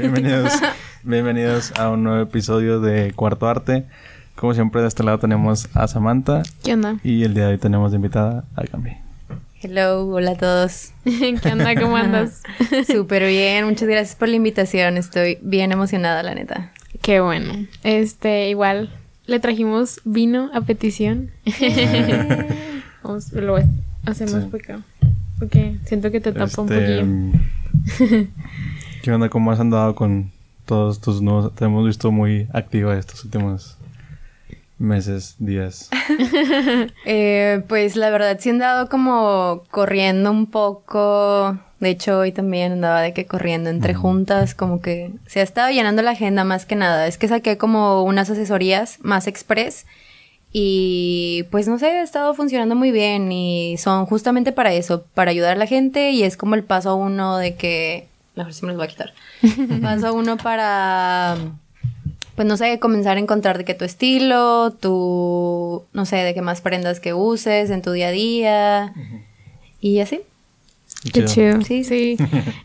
Bienvenidos, bienvenidos a un nuevo episodio de Cuarto Arte. Como siempre, de este lado tenemos a Samantha. ¿Qué onda? Y el día de hoy tenemos de invitada a Gambi. Hello, hola a todos. ¿Qué onda? ¿Cómo andas? Súper bien, muchas gracias por la invitación. Estoy bien emocionada, la neta. Qué bueno. Este, igual le trajimos vino a petición. Vamos, lo hacemos Sí. por acá. Porque siento que te tapa un Este, poquillo. ¿Qué onda? ¿Cómo has andado con todos tus nuevos? Te hemos visto muy activa estos últimos meses, días. Eh, pues la verdad sí he andado como corriendo un poco. De hecho, hoy también andaba de que corriendo entre Ujú. juntas, como que se ha estado llenando la agenda más que nada. Es que saqué como unas asesorías más express y pues no sé, ha estado funcionando muy bien y son justamente para eso, para ayudar a la gente y es como el paso uno de que... Mejor sí me los voy a quitar. paso uno para pues no sé, comenzar a encontrar de qué tu estilo, tu, no sé, de qué más prendas que uses en tu día a día y así. Qué chido. Sí. Sí.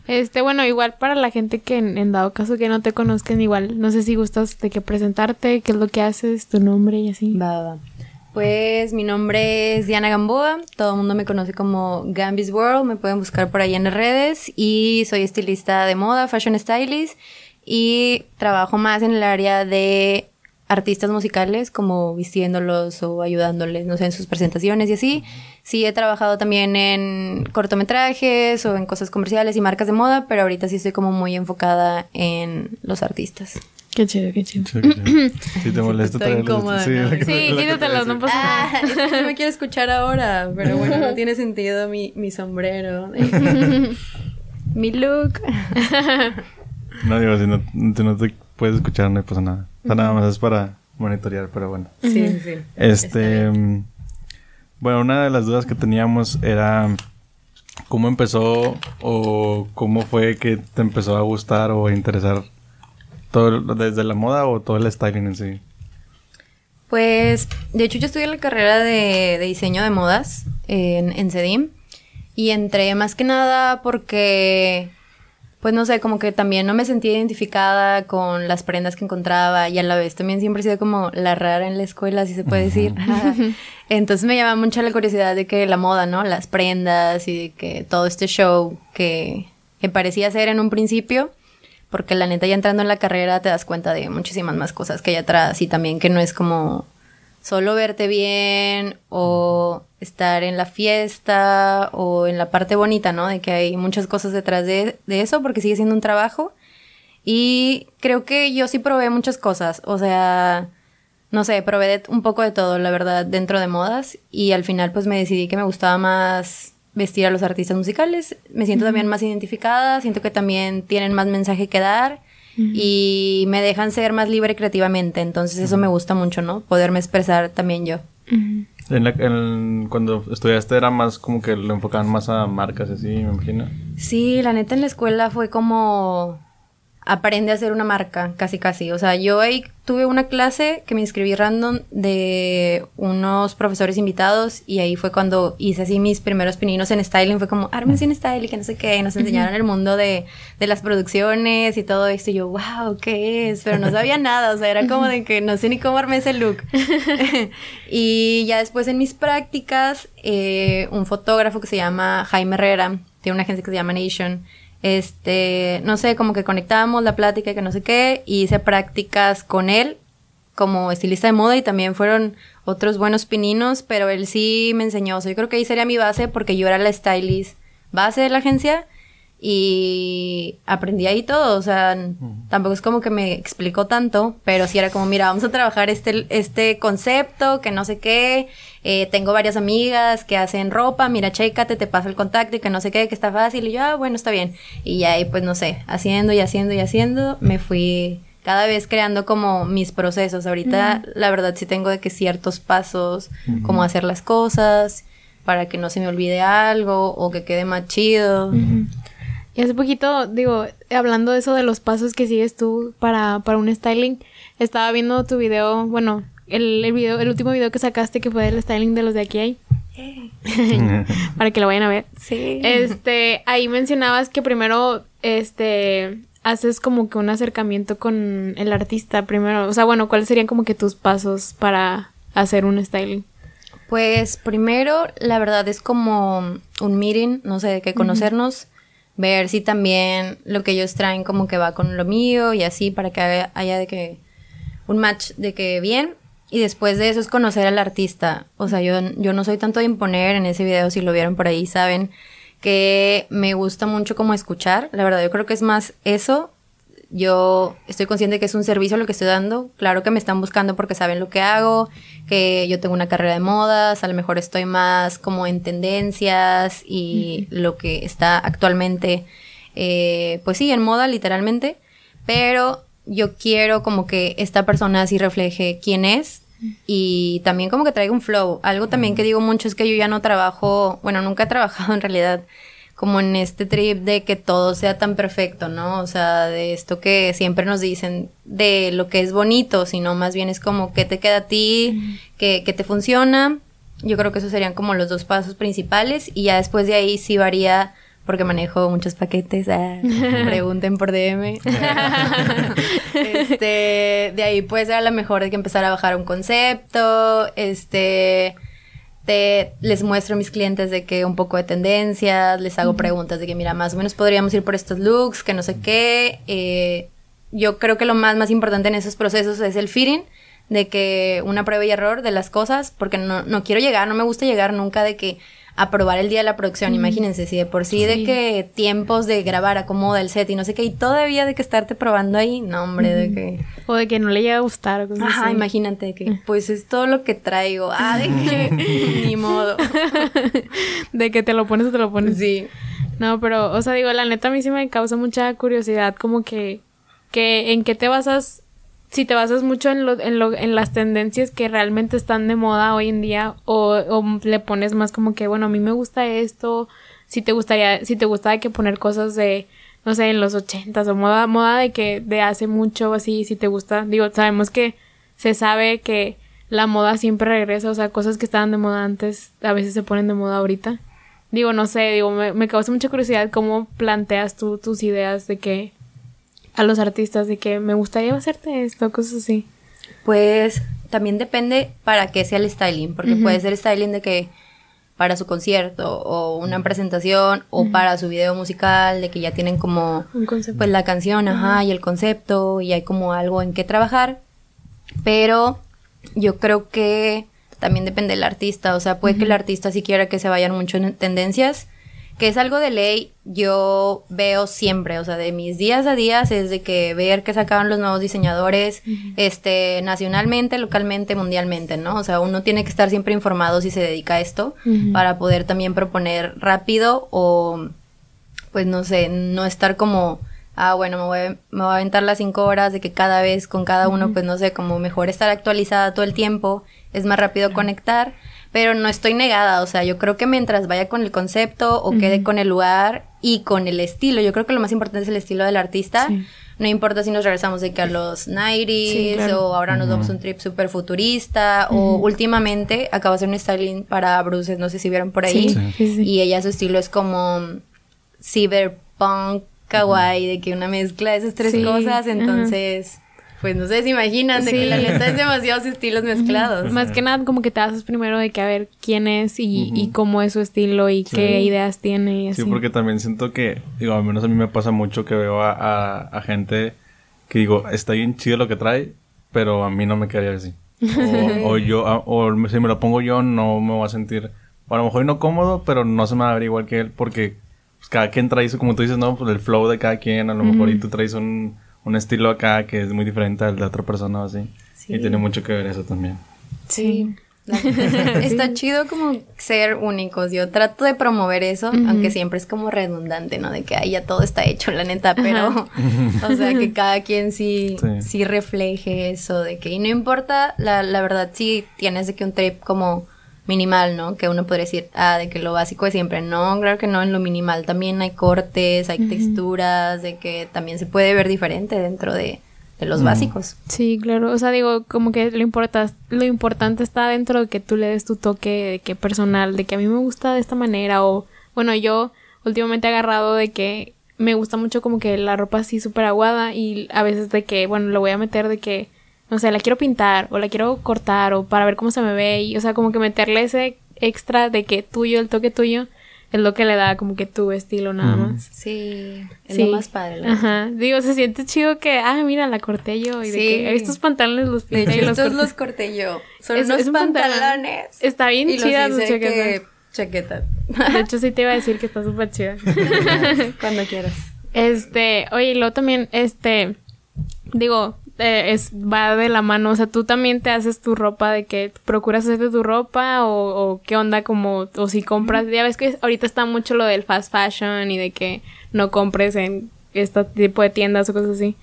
Este, bueno, igual para la gente que en, en dado caso que no te conozcan, igual, no sé si gustas de que presentarte, qué es lo que haces, tu nombre y así. Va, va, va. Pues mi nombre es Diana Gamboa, todo el mundo me conoce como Gambis World, me pueden buscar por ahí en las redes y soy estilista de moda, fashion stylist y trabajo más en el área de artistas musicales como vistiéndolos o ayudándoles, no sé, en sus presentaciones y así. Sí he trabajado también en cortometrajes o en cosas comerciales y marcas de moda, pero ahorita sí estoy como muy enfocada en los artistas. Qué chido, qué chido. Sí, qué chido. Sí, te molesta traerlos- incómoda, Sí, ¿no? Sí, la quítatelo, no pasa nada. Ah, es que no me quiero escuchar ahora, pero bueno, no tiene sentido mi, mi sombrero. mi look. No, digo, si no, si no te puedes escuchar, no pasa nada. O sea, nada más es para monitorear, pero bueno. Sí, sí, sí. Este, bueno, una de las dudas que teníamos era cómo empezó o cómo fue que te empezó a gustar o a interesar todo desde la moda o todo el styling en sí. Pues, de hecho, yo estudié la carrera de, de diseño de modas en, en CEDIM. Y entré más que nada porque, pues no sé, como que también no me sentía identificada con las prendas que encontraba y a la vez también siempre he sido como la rara en la escuela, si se puede decir. Entonces me llama mucho la curiosidad de que la moda, ¿no? Las prendas y de que todo este show que, que parecía ser en un principio. Porque la neta ya entrando en la carrera te das cuenta de muchísimas más cosas que hay atrás y también que no es como solo verte bien o estar en la fiesta o en la parte bonita, ¿no? De que hay muchas cosas detrás de, de eso porque sigue siendo un trabajo. Y creo que yo sí probé muchas cosas, o sea, no sé, probé un poco de todo, la verdad, dentro de modas y al final pues me decidí que me gustaba más vestir a los artistas musicales. Me siento también más identificada, siento que también tienen más mensaje que dar y me dejan ser más libre creativamente, entonces eso me gusta mucho, ¿no? Poderme expresar también yo. En la- en- cuando estudiaste era más como que lo enfocaban más a marcas así, me imagino. Sí, la neta en la escuela fue como aprende a hacer una marca, casi casi. O sea, yo ahí tuve una clase que me inscribí random de unos profesores invitados y ahí fue cuando hice así mis primeros pininos en styling. Fue como, ármense en styling, que no sé qué. Nos enseñaron el mundo de, de las producciones y todo esto. Y yo, wow, ¿qué es? Pero no sabía nada. O sea, era como de que no sé ni cómo armé ese look. y ya después en mis prácticas, eh, un fotógrafo que se llama Jaime Herrera, tiene una agencia que se llama Nation. Este, no sé, como que conectábamos la plática y que no sé qué, y hice prácticas con él como estilista de moda y también fueron otros buenos pininos, pero él sí me enseñó, o sea, yo creo que ahí sería mi base porque yo era la stylist base de la agencia y aprendí ahí todo, o sea, tampoco es como que me explicó tanto, pero sí era como, mira, vamos a trabajar este, este concepto, que no sé qué, eh, tengo varias amigas que hacen ropa, mira, chécate, te paso el contacto y que no sé qué, que está fácil, y yo, ah, bueno, está bien, y ya ahí, pues, no sé, haciendo y haciendo y haciendo, me fui cada vez creando como mis procesos, ahorita la verdad sí tengo de que ciertos pasos, como hacer las cosas, para que no se me olvide algo, o que quede más chido. Y hace poquito, digo, hablando de eso de los pasos que sigues tú para, para un styling, estaba viendo tu video, bueno, el, el video, el último video que sacaste que fue el styling de los de aquí hay. para que lo vayan a ver. Sí. Este, ahí mencionabas que primero, este, haces como que un acercamiento con el artista primero? O sea, bueno, ¿cuáles serían como que tus pasos para hacer un styling? Pues primero, la verdad es como un meeting, no sé, de qué conocernos, ver si también lo que ellos traen como que va con lo mío y así para que haya, de que un match de que bien. Y después de eso es conocer al artista. O sea, yo, yo no soy tanto de imponer en ese video, si lo vieron por ahí, saben que me gusta mucho como escuchar. La verdad, yo creo que es más eso. Yo estoy consciente que es un servicio lo que estoy dando. Claro que me están buscando porque saben lo que hago, que yo tengo una carrera de modas, a lo mejor estoy más como en tendencias y lo que está actualmente, eh, pues sí, en moda literalmente. Pero yo quiero como que esta persona así refleje quién es y también como que traiga un flow. Algo también que digo mucho es que yo ya no trabajo, bueno, nunca he trabajado en realidad como en este trip de que todo sea tan perfecto, ¿no? O sea, de esto que siempre nos dicen de lo que es bonito, sino más bien es como que te queda a ti, que, que te funciona. Yo creo que esos serían como los dos pasos principales y ya después de ahí sí varía porque manejo muchos paquetes. ah, pregunten por DM. este, de ahí puede ser a lo mejor de que empezar a bajar un concepto. Este, les muestro a mis clientes de que un poco de tendencias, les hago preguntas de que, mira, más o menos podríamos ir por estos looks, que no sé qué. Eh, yo creo que lo más, más importante en esos procesos es el feeding de que una prueba y error de las cosas, porque no, no quiero llegar, no me gusta llegar nunca de que aprobar el día de la producción, imagínense, si de por sí, de que tiempos de grabar, acomoda el set y no sé qué, y todavía de que estarte probando ahí, no hombre, de que... O de que no le llega a gustar. o cosas Ajá, así. imagínate que pues es todo lo que traigo, ah, de que ni modo. de que te lo pones o te lo pones. Sí. No, pero, o sea, digo, la neta a mí sí me causa mucha curiosidad, como que, que en qué te basas, si te basas mucho en, lo, en, lo, en las tendencias que realmente están de moda hoy en día, o, o le pones más como que, bueno, a mí me gusta esto, si te gustaría, si te gusta que poner cosas de, no sé, en los ochentas, o moda, moda de que de hace mucho, así, si te gusta, digo, sabemos que se sabe que la moda siempre regresa, o sea, cosas que estaban de moda antes, a veces se ponen de moda ahorita. Digo, no sé, digo, me, me causa mucha curiosidad cómo planteas tú tus ideas de que a los artistas, de que me gustaría hacerte esto, cosas así. Pues también depende para qué sea el styling, porque puede ser styling de que para su concierto o una presentación o para su video musical, de que ya tienen como Un concepto. pues la canción, ajá, y el concepto y hay como algo en qué trabajar. Pero yo creo que también depende del artista, o sea, puede que el artista sí quiera que se vayan mucho en tendencias, que es algo de ley, yo veo siempre, o sea, de mis días a días es de que ver que sacaban los nuevos diseñadores, este, nacionalmente, localmente, mundialmente, ¿no? O sea, uno tiene que estar siempre informado si se dedica a esto para poder también proponer rápido o, pues no sé, no estar como, ah, bueno, me voy, a- me voy a aventar las cinco horas de que cada vez con cada uno, pues no sé, como mejor estar actualizada todo el tiempo, es más rápido conectar, pero no estoy negada, o sea, yo creo que mientras vaya con el concepto o quede con el lugar y con el estilo, yo creo que lo más importante es el estilo del artista. Sí. No importa si nos regresamos de que a los 90s Sí, claro. o ahora nos damos un trip súper futurista o últimamente acabo de hacer un styling para Bruces, no sé si vieron por ahí. Sí, sí, sí. Y ella su estilo es como cyberpunk, kawaii, de que una mezcla de esas tres Sí, cosas, entonces, pues no sé, se imaginan de que Sí. la neta es demasiados estilos mezclados. Más que nada como que te haces primero de que a ver quién es y, y cómo es su estilo y qué ideas tiene y así. Sí, porque también siento que, digo, al menos a mí me pasa mucho que veo a, a- a gente que digo, está bien chido lo que trae, pero a mí no me quedaría así. O, o yo, a- o si me lo pongo yo, no me voy a sentir, a lo mejor no cómodo, pero no se me va a ver igual que él, porque pues, cada quien trae su, como tú dices, no, pues el flow de cada quien, a lo mejor, y tú traes un, un estilo acá que es muy diferente al de otra persona o así. Sí. Y tiene mucho que ver eso también. Sí. Está chido como ser únicos. Yo trato de promover eso, aunque siempre es como redundante, ¿no? De que ahí ya todo está hecho, la neta, pero, o sea, que cada quien sí, Sí. sí, refleje eso, de que, y no importa, la, la verdad, sí tienes de que un trip como minimal, ¿no? Que uno podría decir, ah, de que lo básico es siempre. No, claro que no, en lo minimal también hay cortes, hay texturas, de que también se puede ver diferente dentro de, de los básicos. Sí, claro. O sea, digo, como que lo, importa, lo importante está dentro de que tú le des tu toque de que personal, de que a mí me gusta de esta manera. O, bueno, yo últimamente he agarrado de que me gusta mucho como que la ropa así súper aguada y a veces de que, bueno, lo voy a meter de que, no sé, la quiero pintar o la quiero cortar o para ver cómo se me ve y, o sea, como que meterle ese extra de que tuyo, el toque tuyo, es lo que le da como que tu estilo nada más. Sí, es Sí. lo más padre. la. Ajá. Digo, se siente chido que, ah, mira, la corté yo y de Sí. que estos pantalones los De pinté hecho, y los estos corté. los corté yo. Son Es- unos es un pantalón. pantalones. Está bien y los chida hice chaqueta. que- chaqueta. De hecho, sí te iba a decir que está súper chida. Cuando quieras. Este, oye, y luego también, este, digo, eh, es, va de la mano, o sea, tú también te haces tu ropa, de que procuras hacerte tu ropa o, o qué onda, como, o si compras, ya ves que ahorita está mucho lo del fast fashion y de que no compres en este tipo de tiendas o cosas así.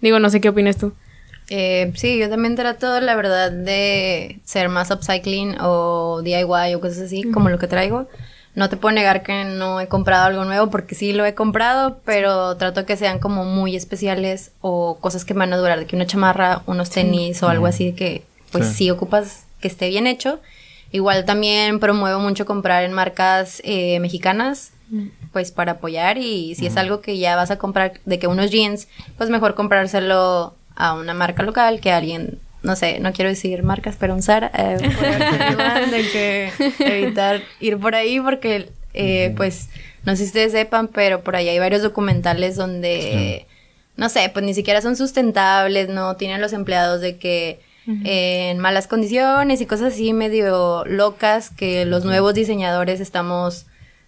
Digo, no sé qué opinas tú. Eh, sí, yo también trato, la verdad, de ser más upcycling o DIY o cosas así, como lo que traigo. No te puedo negar que no he comprado algo nuevo porque sí lo he comprado, pero trato que sean como muy especiales o cosas que me van a durar, de que una chamarra, unos tenis o algo así que pues Sí. sí. ocupas que esté bien hecho. Igual también promuevo mucho comprar en marcas eh, mexicanas, pues para apoyar y si es algo que ya vas a comprar de que unos jeans, pues mejor comprárselo a una marca local que a alguien, no sé, no quiero decir marcas, pero un Zara, eh, de que evitar ir por ahí porque eh, pues no sé si ustedes sepan, pero por ahí hay varios documentales donde no sé, pues ni siquiera son sustentables, no tienen los empleados de que eh, en malas condiciones y cosas así medio locas que los nuevos diseñadores estamos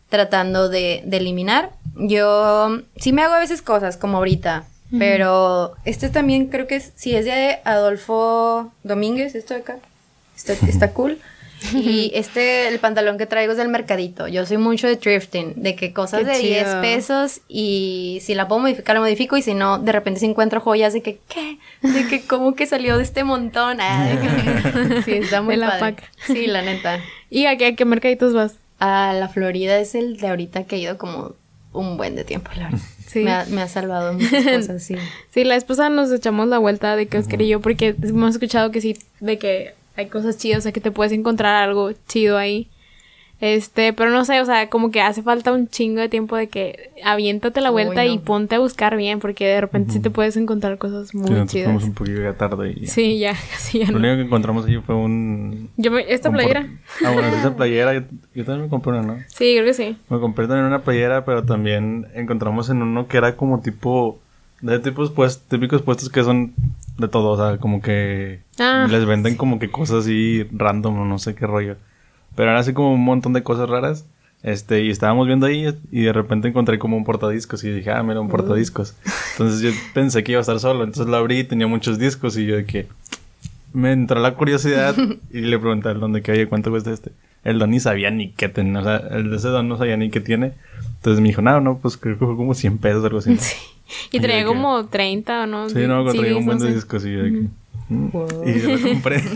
tratando de, de eliminar. Yo sí me hago a veces cosas como ahorita, pero este también creo que es, sí es de Adolfo Domínguez, esto de acá, está, está cool. Y este, el pantalón que traigo es del mercadito. Yo soy mucho de thrifting, de que cosas Qué de 10 chido. pesos y si la puedo modificar, la modifico y si no, de repente si encuentro joyas de que, ¿qué? De que, ¿cómo que salió de este montón? Ah, de que- sí, está muy De la padre. paca. Sí, la neta. ¿Y a qué, a qué mercaditos vas? A la Florida es el de ahorita que he ido como un buen de tiempo, la verdad. Sí. Me, ha, me ha salvado muchas cosas, sí. Sí, la esposa nos echamos la vuelta de que Oscar y yo, porque hemos escuchado que sí, de que hay cosas chidas, o sea, que te puedes encontrar algo chido ahí. Este, pero no sé, o sea, como que hace falta un chingo de tiempo de que aviéntate la Uy, vuelta y ponte a buscar bien, porque de repente sí te puedes encontrar cosas Sí, muy nosotros chidas. fuimos un poquillo ya tarde y... Sí, ya, casi ya Lo no. único que encontramos allí fue un... Yo me, esta un por- playera. Ah, bueno, esa playera, yo, yo también me compré una, ¿no? Sí, creo que sí. Me compré también una playera, pero también encontramos en uno que era como tipo... De tipos pues, típicos puestos que son de todo, o sea, como que Ah, les venden como que cosas así random o no sé qué rollo. Pero era así como un montón de cosas raras. Este, y estábamos viendo ahí y de repente encontré como un portadiscos y dije, ah, mira, un portadiscos. Entonces yo pensé que iba a estar solo, entonces lo abrí y tenía muchos discos y yo de que me entró la curiosidad y le pregunté al don de que, oye, ¿cuánto cuesta este? El don ni sabía ni qué tenía, o sea, el de ese don no sabía ni qué tiene. Entonces me dijo, no, no, pues creo que fue como 100 pesos o algo así. Sí. Y Y traía que- como 30 o no. Sí, no, me traía un buen de discos y yo de que... Wow. Y lo compré.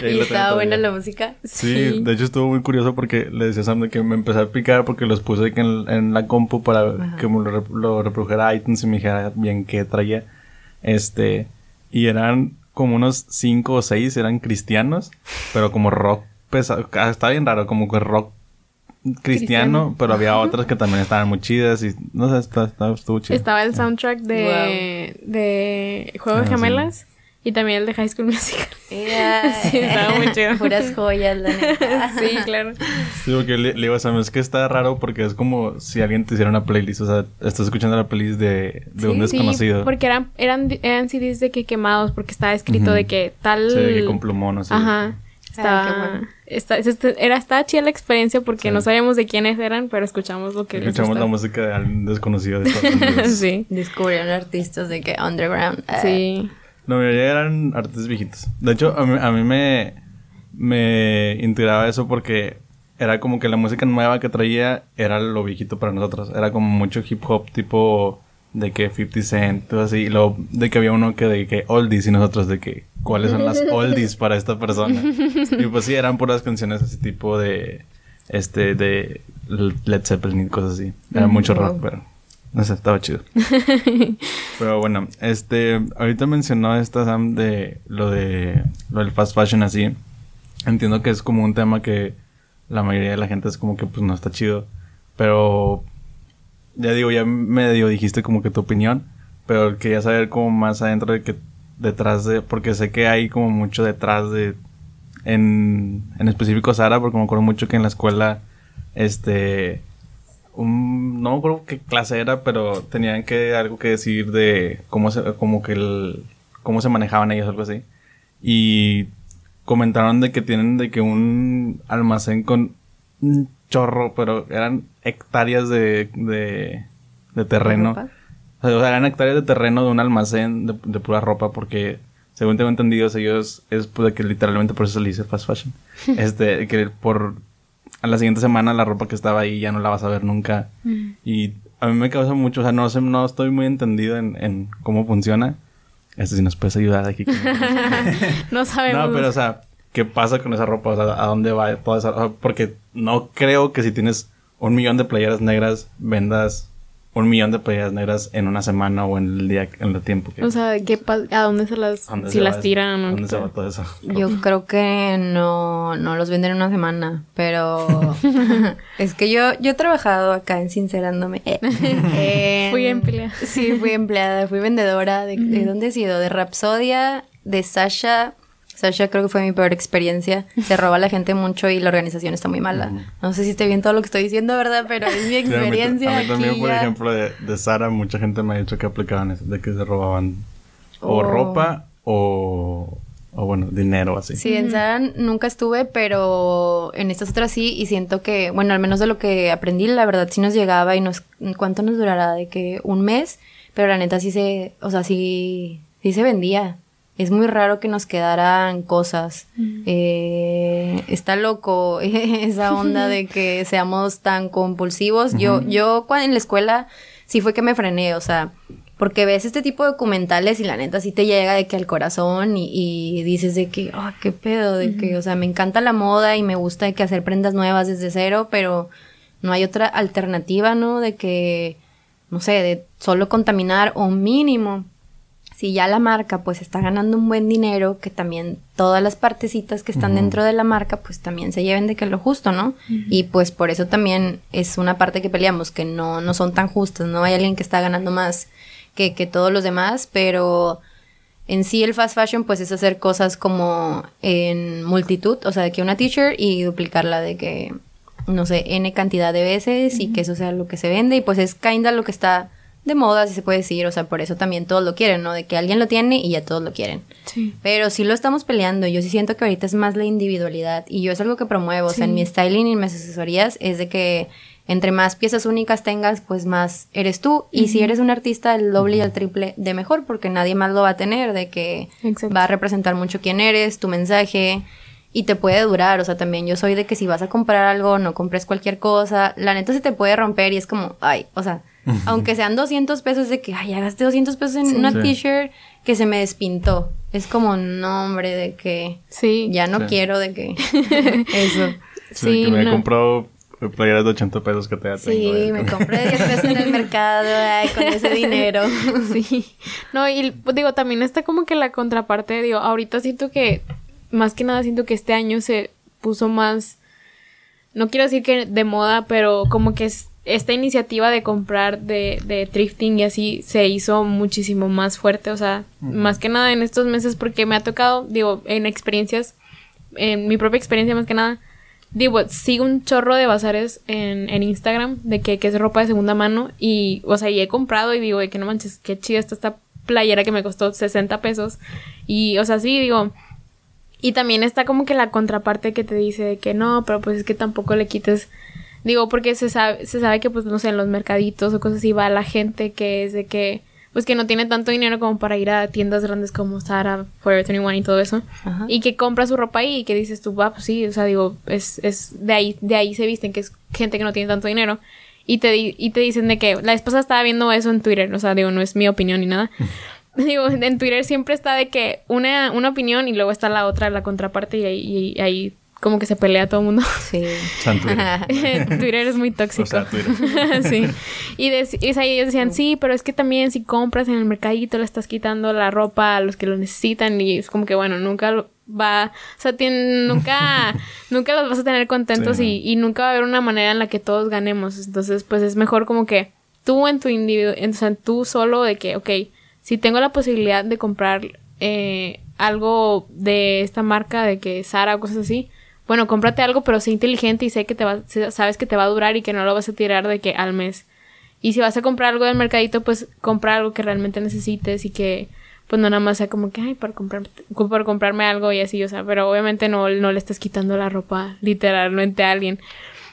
Y ahí ¿Y lo tengo estaba buena la música? Sí, de hecho estuvo muy curioso porque le decía a Sam de que me empecé a picar porque los puse en, en la compu para que me lo, lo reprodujera iTunes y me dijera bien qué traía. Este, y eran como unos cinco o seis, eran cristianos, pero como rock pesado. Está bien raro, como que rock cristiano, Cristiano. pero había otras que también estaban muy chidas y no sé, está, está- estuvo chido. Estaba el soundtrack de, de Juego de Ah, sí. Y también el de High School Musical. Sí, estaba muy chido. Puras joyas, la neta. sí, claro. Sí, porque le, le digo a Sam, es que está raro porque es como si alguien te hiciera una playlist, o sea, estás escuchando la playlist de, de un Sí, desconocido. porque eran, eran, eran CDs de que quemados, porque estaba escrito de que tal. Sí, de que con plumón, así. Ajá. Estaba, bueno. está- este- era, estaba chida la experiencia porque Sí. no sabíamos de quiénes eran, pero escuchamos lo que les Escuchamos la música de alguien desconocido de Estados Unidos. sí. Descubrieron artistas de que underground. Sí. La mayoría eran artistas viejitos. De hecho, a mí, a mí me, me intrigaba eso porque era como que la música nueva que traía era lo viejito para nosotros. Era como mucho hip hop tipo de que 50 Cent, todo así. Y luego de que había uno que de que oldies y nosotros de que cuáles son las oldies para esta persona. Y pues sí, eran puras canciones así tipo de este de Led Zeppelin y cosas así. Era mucho rock, pero no sé, estaba chido. Pero bueno, este, ahorita mencionó esta Sam de lo de lo del fast fashion así. Entiendo que es como un tema que la mayoría de la gente es como que pues no está chido, pero ya digo, ya medio dijiste como que tu opinión, pero quería saber como más adentro de que detrás de, porque sé que hay como mucho detrás de, en, en específico Sara, porque me acuerdo mucho que en la escuela, este, un, no me acuerdo qué clase era, pero tenían que algo que decir de cómo se, como que el, cómo se manejaban ellos, algo así. Y comentaron de que tienen de que un almacén con un chorro, pero eran hectáreas de, de, de terreno. O sea, eran hectáreas de terreno de un almacén de, de pura ropa porque, según tengo entendido, ellos es pues, de que literalmente por eso se le dice fast fashion. este, que por a la siguiente semana la ropa que estaba ahí ya no la vas a ver nunca. Y a mí me causa mucho, o sea, no sé, no estoy muy entendido en, en cómo funciona. Este, si nos puedes ayudar aquí. No sabemos. no, pero o sea, ¿qué pasa con esa ropa? O sea, ¿a dónde va toda esa ropa? Porque no creo que si tienes un millón de playeras negras, vendas un millón de playeras negras en una semana o en el día, en el tiempo que... O sea, ¿qué pa- ¿a dónde se las, ¿a dónde si se las va- tiran o ¿a ¿Dónde se va todo eso? Yo creo que no, no los venden en una semana, pero es que yo, yo he trabajado acá en Sincerándome. En- Fui empleada. Sí, fui empleada, fui vendedora. ¿De, de dónde he sido? De Rapsodia, de Sasha. Sasha creo que fue mi peor experiencia. Se roba a la gente mucho y la organización está muy mala. No sé si esté bien todo lo que estoy diciendo, ¿verdad? Pero es mi Sí, a mí- experiencia. A mí, también, aquí por ya. ejemplo, de, de Sara, mucha gente me ha dicho que aplicaban eso, de que se robaban o Oh. ropa o, o, bueno, dinero así. Sí, en Zara nunca estuve, pero en estas otras sí, y siento que, bueno, al menos de lo que aprendí, la verdad sí nos llegaba y nos, ¿cuánto nos durará? De que un mes, pero la neta sí se, o sea, sí, sí se vendía. Es muy raro que nos quedaran cosas. Eh, está loco esa onda de que seamos tan compulsivos. Yo, yo cuando en la escuela sí fue que me frené, o sea, porque ves este tipo de documentales y la neta sí te llega de que al corazón y, y dices de que, ah, qué pedo, de que, o sea, me encanta la moda y me gusta de que hacer prendas nuevas desde cero, pero no hay otra alternativa, ¿no? De que, no sé, de solo contaminar o mínimo. Si ya la marca pues está ganando un buen dinero, que también todas las partecitas que están dentro de la marca pues también se lleven de que lo justo, ¿no? Y pues por eso también es una parte que peleamos, que no, no son tan justas, ¿no? Hay alguien que está ganando más que, que todos los demás, pero en sí el fast fashion pues es hacer cosas como en multitud, o sea, de que una t-shirt y duplicarla de que, no sé, n cantidad de veces y que eso sea lo que se vende y pues es kinda lo que está de moda, si se puede decir, o sea, por eso también todos lo quieren, ¿no? De que alguien lo tiene y ya todos lo quieren. Sí. Pero sí lo estamos peleando. Yo sí siento que ahorita es más la individualidad. Y yo es algo que promuevo. O sea, en mi styling y en mis asesorías es de que entre más piezas únicas tengas, pues más eres tú. Y si eres un artista, el doble y el triple de mejor, porque nadie más lo va a tener. De que Exacto. va a representar mucho quién eres, tu mensaje. Y te puede durar. O sea, también yo soy de que si vas a comprar algo, no compres cualquier cosa. La neta se te puede romper y es como, ay, o sea. Aunque sean 200 pesos de que, ay, ya gasté 200 pesos en una Sí. t-shirt que se me despintó. Es como, no, hombre, de que Sí. ya no Sí. quiero de que eso. Sí, Sí, que me he no. comprado playeras de 80 pesos que te tengo. Sí, eh, me compré 10 pesos en el mercado ay, con ese dinero. Sí. No, y pues, digo, también está como que la contraparte, digo, ahorita siento que, más que nada siento que este año se puso más, no quiero decir que de moda, pero como que es, esta iniciativa de comprar de, de thrifting y así se hizo muchísimo más fuerte, o sea, más que nada en estos meses porque me ha tocado, digo, en experiencias, en mi propia experiencia más que nada, digo, sigo un chorro de bazares en, en Instagram de que, que es ropa de segunda mano y, o sea, y he comprado y digo, de que no manches, qué chida está esta playera que me costó 60 pesos y, o sea, sí, digo, y también está como que la contraparte que te dice de que no, pero pues es que tampoco le quites, digo, porque se sabe, se sabe que pues, no sé, en los mercaditos o cosas así va la gente que es de que, pues que no tiene tanto dinero como para ir a tiendas grandes como Zara, Forever 21 y todo eso Ajá. y que compra su ropa ahí y que dices tú, va, pues sí, o sea, digo, es, es de ahí, de ahí se visten, que es gente que no tiene tanto dinero. Y te, y te dicen de que la esposa estaba viendo eso en Twitter, o sea, digo, no es mi opinión ni nada. digo, en Twitter siempre está de que una, una opinión y luego está la otra, la contraparte y ahí, y ahí como que se pelea todo el mundo. Sí. Twitter. Twitter es muy tóxico. O sea, Twitter. sí. Y, dec- y, sea, ellos decían, sí, pero es que también si compras en el mercadito le estás quitando la ropa a los que lo necesitan y es como que, bueno, nunca lo- va, o sea, tien- nunca, nunca los vas a tener contentos Sí, y, y nunca va a haber una manera en la que todos ganemos. Entonces, pues es mejor como que tú en tu individuo, o sea, tú solo de que, ok, si tengo la posibilidad de comprar eh, algo de esta marca, de que Sara o cosas así, bueno, cómprate algo, pero sé inteligente y sé que te va, sabes que te va a durar y que no lo vas a tirar de que al mes. Y si vas a comprar algo del mercadito, pues compra algo que realmente necesites y que pues no nada más sea como que, ay, para, comprar, por comprarme algo y así, o sea, pero obviamente no, no le estás quitando la ropa literalmente a alguien.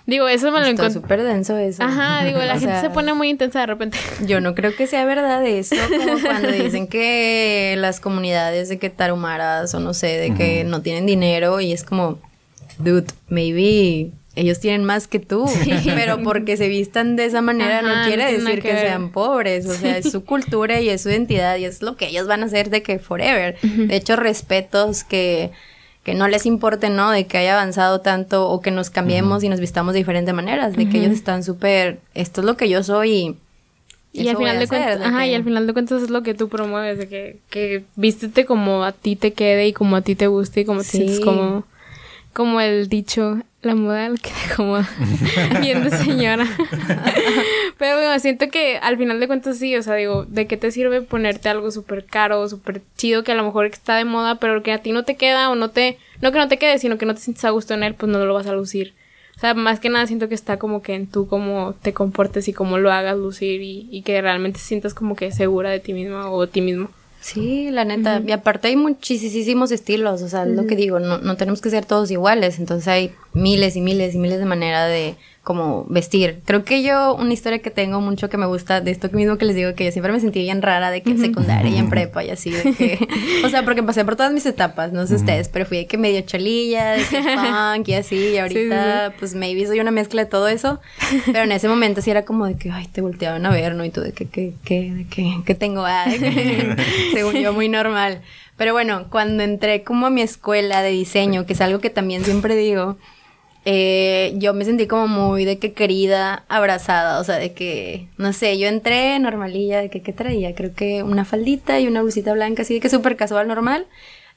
Digo, eso me lo encontré. súper denso eso. Ajá, digo, la gente se pone muy intensa de repente. Yo no creo que sea verdad eso, como cuando dicen que las comunidades de que tarumaras o no sé, de que no tienen dinero y es como, dude, maybe ellos tienen más que tú, pero porque se vistan de esa manera no quiere decir que, sean pobres, o sea, es su cultura y es su identidad y es lo que ellos van a hacer de que forever. De hecho, respetos que, que no les importe, ¿no? De que haya avanzado tanto o que nos cambiemos y nos vistamos de diferentes maneras, de que ellos están súper, esto es lo que yo soy y... y al final de cuentas, ajá, y al final de cuentas es lo que tú promueves, de que, que vístete como a ti te quede y como a ti te guste y como te como como el dicho, la moda que queda como bien de señora. Pero bueno, siento que al final de cuentas sí, o sea, digo, ¿de qué te sirve ponerte algo súper caro, súper chido, que a lo mejor está de moda, pero que a ti no te queda o no te, no que no te quede, sino que no te sientes a gusto en él, pues no lo vas a lucir. O sea, más que nada siento que está como que en tú cómo te comportes y cómo lo hagas lucir y, y que realmente sientas como que segura de ti misma o de ti mismo. Sí, la neta. Y aparte hay muchísimos estilos, o sea, lo que digo, no, no tenemos que ser todos iguales, entonces hay miles y miles y miles de maneras de, como vestir. Creo que yo, una historia que tengo mucho que me gusta de esto mismo que les digo, que yo siempre me sentí bien rara de que en secundaria y en prepa y así, de que, o sea, porque pasé por todas mis etapas, no sé ustedes, pero fui de que medio chalilla, de que punk y así, y ahorita, pues maybe soy una mezcla de todo eso, pero en ese momento sí era como de que, ay, te volteaban a ver, ¿no? Y tú de que, que, que, de que, que tengo, ah, de que, según yo, muy normal. Pero bueno, cuando entré como a mi escuela de diseño, que es algo que también siempre digo, eh, yo me sentí como muy de que querida, abrazada, o sea, de que, no sé, yo entré normalilla, de que, ¿qué traía? Creo que una faldita y una blusita blanca, así de que súper casual, normal.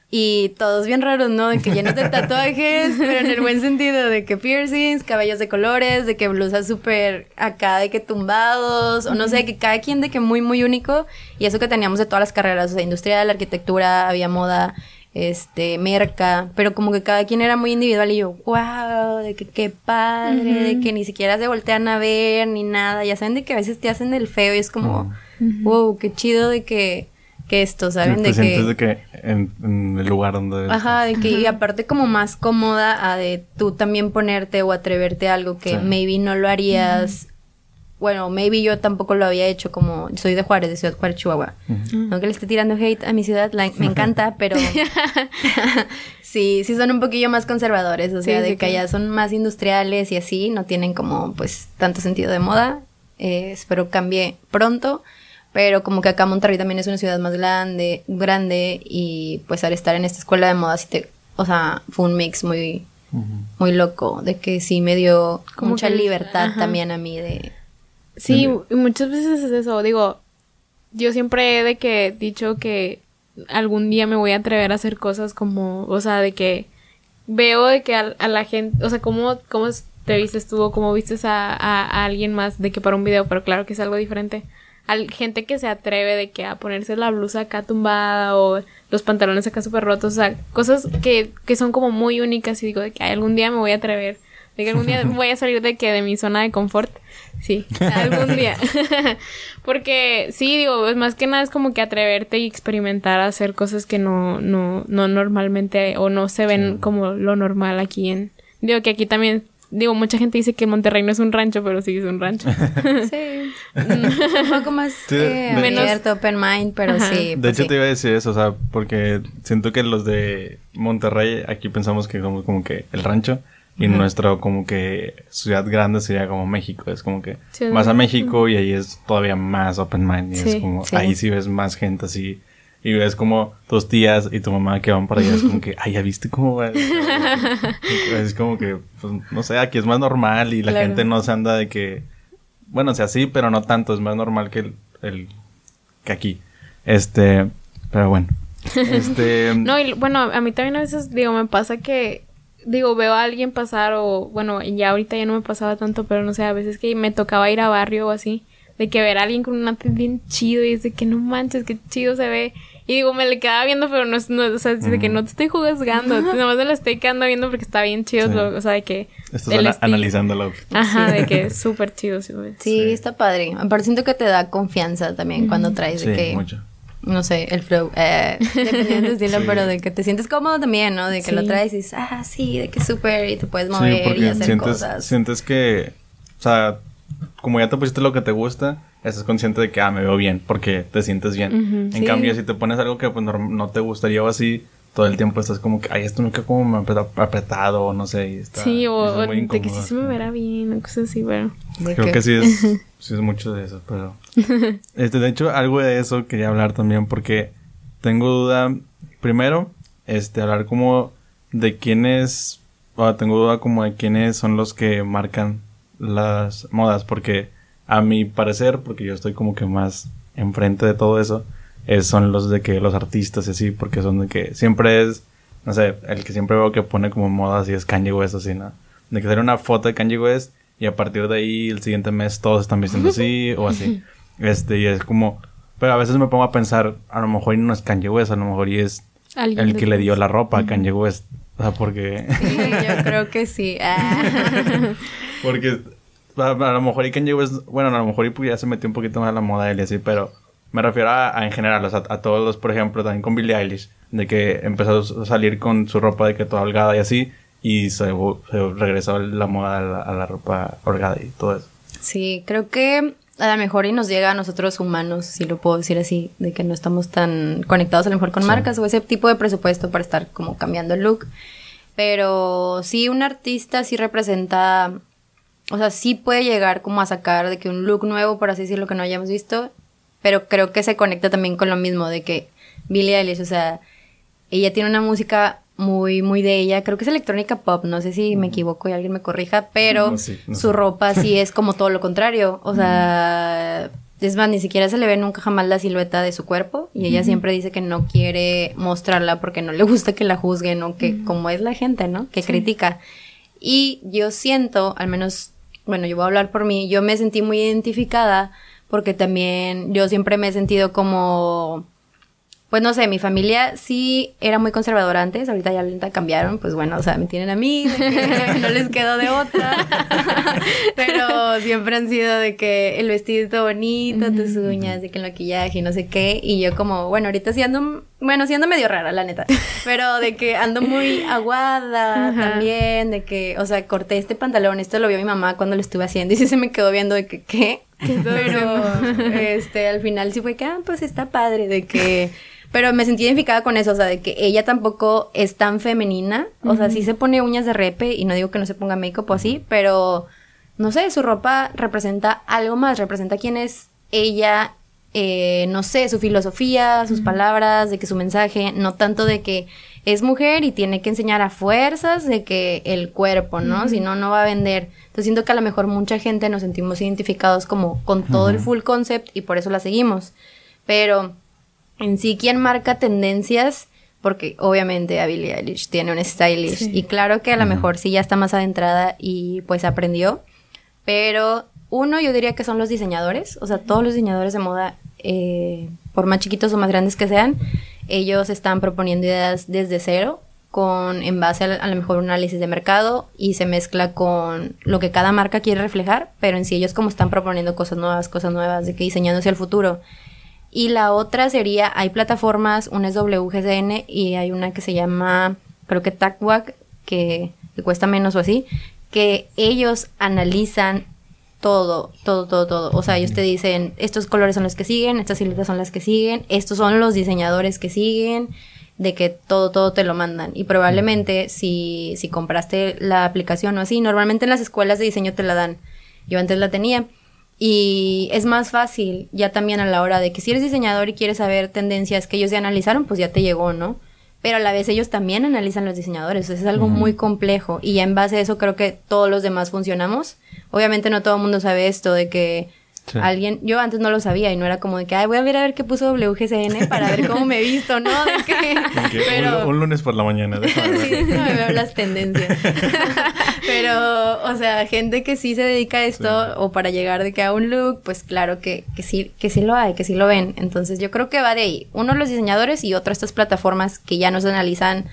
Y todos bien raros, ¿no? De que llenos de tatuajes, pero en el buen sentido, de que piercings, cabellos de colores, de que blusas súper acá, de que tumbados, o no sé, que cada quien de que muy, muy único. Y eso que teníamos de todas las carreras, o sea, industrial, arquitectura, había moda, este, merca, pero como que cada quien era muy individual y yo, wow, de que qué padre, de que ni siquiera se voltean a ver ni nada, ya saben de que a veces te hacen el feo y es como, wow, qué chido de que, que esto, ¿saben? de que... de que en, el lugar donde... Ajá, de que y aparte como más cómoda a de tú también ponerte o atreverte a algo que maybe no lo harías bueno, maybe yo tampoco lo había hecho como soy de Juárez, de Ciudad Juárez, Chihuahua. Aunque le esté tirando hate a mi ciudad, me encanta, pero sí, sí son un poquillo más conservadores, o sea, de que allá son más industriales y así, no tienen como pues tanto sentido de moda. Eh, espero cambie pronto, pero como que acá Monterrey también es una ciudad más grande, grande y pues al estar en esta escuela de moda, sí te, o sea, fue un mix muy muy loco, de que sí me dio mucha libertad también a mí de Sí, muchas veces es eso. Digo, yo siempre he de que dicho que algún día me voy a atrever a hacer cosas como, o sea, de que veo de que a, la gente, o sea, cómo, cómo te vistes tú o cómo vistes a, a, alguien más de que para un video, pero claro que es algo diferente. Hay gente que se atreve de que a ponerse la blusa acá tumbada o los pantalones acá súper rotos, o sea, cosas que, que son como muy únicas y digo de que algún día me voy a atrever, de que algún día voy a salir de que de mi zona de confort Sí, algún día. Porque sí, digo, es más que nada es como que atreverte y experimentar a hacer cosas que no, no, no normalmente o no se ven como lo normal aquí en... Digo que aquí también, digo, mucha gente dice que Monterrey no es un rancho, pero sí es un rancho. sí. un poco más eh, menos open mind, pero sí. de pues hecho te iba a decir eso, o sea, porque siento que los de Monterrey aquí pensamos que somos como que el rancho. Y nuestro como que ciudad grande sería como México. Es como que vas a México y ahí es todavía más open mind. Y es como, ahí sí ves más gente así. Y ves como tus tías y tu mamá que van para allá. Es como que, ay, ya viste cómo va. es como que, pues, no sé, aquí es más normal y la gente no se anda de que, bueno, o sea, sí, pero no tanto. Es más normal que el, el que aquí. Este, pero bueno. Este. no, y bueno, a mí también a veces, digo, me pasa que digo, veo a alguien pasar o, bueno, ya ahorita ya no me pasaba tanto, pero no sé, a veces que me tocaba ir a barrio o así, de que ver a alguien con un outfit bien chido y es de que no manches, qué chido se ve. Y digo, me le quedaba viendo, pero no es, no, o sea, es de que no te estoy juzgando, nomás me lo estoy quedando viendo porque está bien chido, Sí. lo- o sea, de que... Estás el ana- estilo. analizándolo. Ajá, de que es súper chido, sí, güey. Sí, Sí. está padre. Aparte siento que te da confianza también cuando traes de Sí, que, mucho. No sé, el flow, eh, dependiendo del estilo, Sí. pero de que te sientes cómodo también, ¿no? De que lo traes y dices, ah, sí, de que súper, y te puedes Sí, mover y hacer sientes, cosas. sientes que, o sea, como ya te pusiste lo que te gusta, estás consciente de que, ah, me veo bien, porque te sientes bien. En sí. cambio, si te pones algo que pues, no, no te gustaría o así, todo el tiempo estás como que, ay, esto nunca como me apre- apretado o no sé. Y está, Sí, o, es o de que sí se me verá bien, o cosas así, pero... Creo que- que sí es, sí es mucho de eso, pero... Este, de hecho, algo de eso quería hablar también porque tengo duda, primero, este, hablar como de quiénes, o tengo duda como de quiénes son los que marcan las modas, porque a mi parecer, porque yo estoy como que más enfrente de todo eso, es, son los de que los artistas y así, porque son de que siempre es, no sé, el que siempre veo que pone como modas y es Kanye West así, ¿no? De que sale una foto de Kanye West y a partir de ahí el siguiente mes todos están vistiendo así o así. Este, y es como, pero a veces me pongo a pensar, a lo mejor y no es Kanye West, a lo mejor y es el que le dio la ropa a Kanye West. O sea, porque... Sí, yo creo que sí. Ah. Porque a, a lo mejor y Kanye West, bueno, a lo mejor y pues ya se metió un poquito más a la moda él y así, pero me refiero a, a en general, o sea, a todos los, por ejemplo, también con Billie Eilish, de que empezó a salir con su ropa de que toda holgada y así, y se, se regresó la moda a la, a la ropa holgada y todo eso. Sí, creo que a lo mejor y nos llega a nosotros humanos, si lo puedo decir así, de que no estamos tan conectados a lo mejor con Sí. marcas o ese tipo de presupuesto para estar como cambiando el look. Pero sí, un artista sí representa, o sea, sí puede llegar como a sacar de que un look nuevo, por así decirlo, que no hayamos visto, pero creo que se conecta también con lo mismo, de que Billie Eilish, o sea, ella tiene una música muy, muy de ella, creo que es electrónica pop, no sé si me equivoco y alguien me corrija, pero No, sí, no su ropa sí es como todo lo contrario, o sea, es más, ni siquiera se le ve nunca jamás la silueta de su cuerpo y ella siempre dice que no quiere mostrarla porque no le gusta que la juzguen o que como es la gente, ¿no? Que critica. Y yo siento, al menos, bueno, yo voy a hablar por mí, yo me sentí muy identificada porque también yo siempre me he sentido como pues no sé, mi familia sí era muy conservadora antes, ahorita ya lenta cambiaron, pues bueno, o sea, me tienen a mí, no les quedó de otra. Pero siempre han sido de que el vestidito bonito, tus uñas, de que el maquillaje y no sé qué. Y yo como, bueno, ahorita sí ando, bueno, sí ando medio rara, la neta. Pero de que ando muy aguada también, de que, o sea, corté este pantalón, esto lo vio mi mamá cuando lo estuve haciendo y sí se me quedó viendo de que, ¿qué? Pero, este, al final sí fue que, ah, pues está padre, de que... Pero me sentí identificada con eso, o sea, de que ella tampoco es tan femenina. O sea, sí se pone uñas de repe y no digo que no se ponga make-up o así, pero no sé, su ropa representa algo más, representa quién es ella, eh, no sé, su filosofía, sus palabras, de que su mensaje, no tanto de que es mujer y tiene que enseñar a fuerzas de que el cuerpo, ¿no? Si no, no va a vender. Entonces siento que a lo mejor mucha gente nos sentimos identificados como con todo el full concept y por eso la seguimos. Pero en sí, ¿quién marca tendencias? Porque obviamente Billie Eilish tiene un stylist. Sí. Y claro que a lo mejor sí ya está más adentrada y pues aprendió. Pero uno, yo diría que son los diseñadores. O sea, todos los diseñadores de moda, eh, por más chiquitos o más grandes que sean, ellos están proponiendo ideas desde cero con en base a, a lo mejor un análisis de mercado y se mezcla con lo que cada marca quiere reflejar, pero en sí ellos como están proponiendo cosas nuevas, cosas nuevas, de que diseñando hacia el futuro. Y la otra sería, hay plataformas, una es WGCN y hay una que se llama, creo que TagWack, que, que cuesta menos o así, que ellos analizan todo, todo, todo, todo. O sea, ellos te dicen, estos colores son los que siguen, estas siluetas son las que siguen, estos son los diseñadores que siguen, de que todo, todo te lo mandan. Y probablemente si, si compraste la aplicación o así, normalmente en las escuelas de diseño te la dan. Yo antes la tenía. Y es más fácil ya también a la hora de que si eres diseñador y quieres saber tendencias que ellos ya analizaron, pues ya te llegó, ¿no? Pero a la vez ellos también analizan los diseñadores, es algo muy complejo y ya en base a eso creo que todos los demás funcionamos. Obviamente no todo el mundo sabe esto de que Sí. Alguien, yo antes no lo sabía y no era como de que, ay, voy a ver a ver qué puso WGCN para ver cómo me he visto, ¿no? De que, pero... un, un lunes por la mañana. Sí, no me veo las tendencias. Pero, o sea, gente que sí se dedica a esto Sí. o para llegar de que a un look, pues claro que, que sí, que sí lo hay, que sí lo ven. Entonces yo creo que va de ahí. Uno los diseñadores y otro estas plataformas que ya nos analizan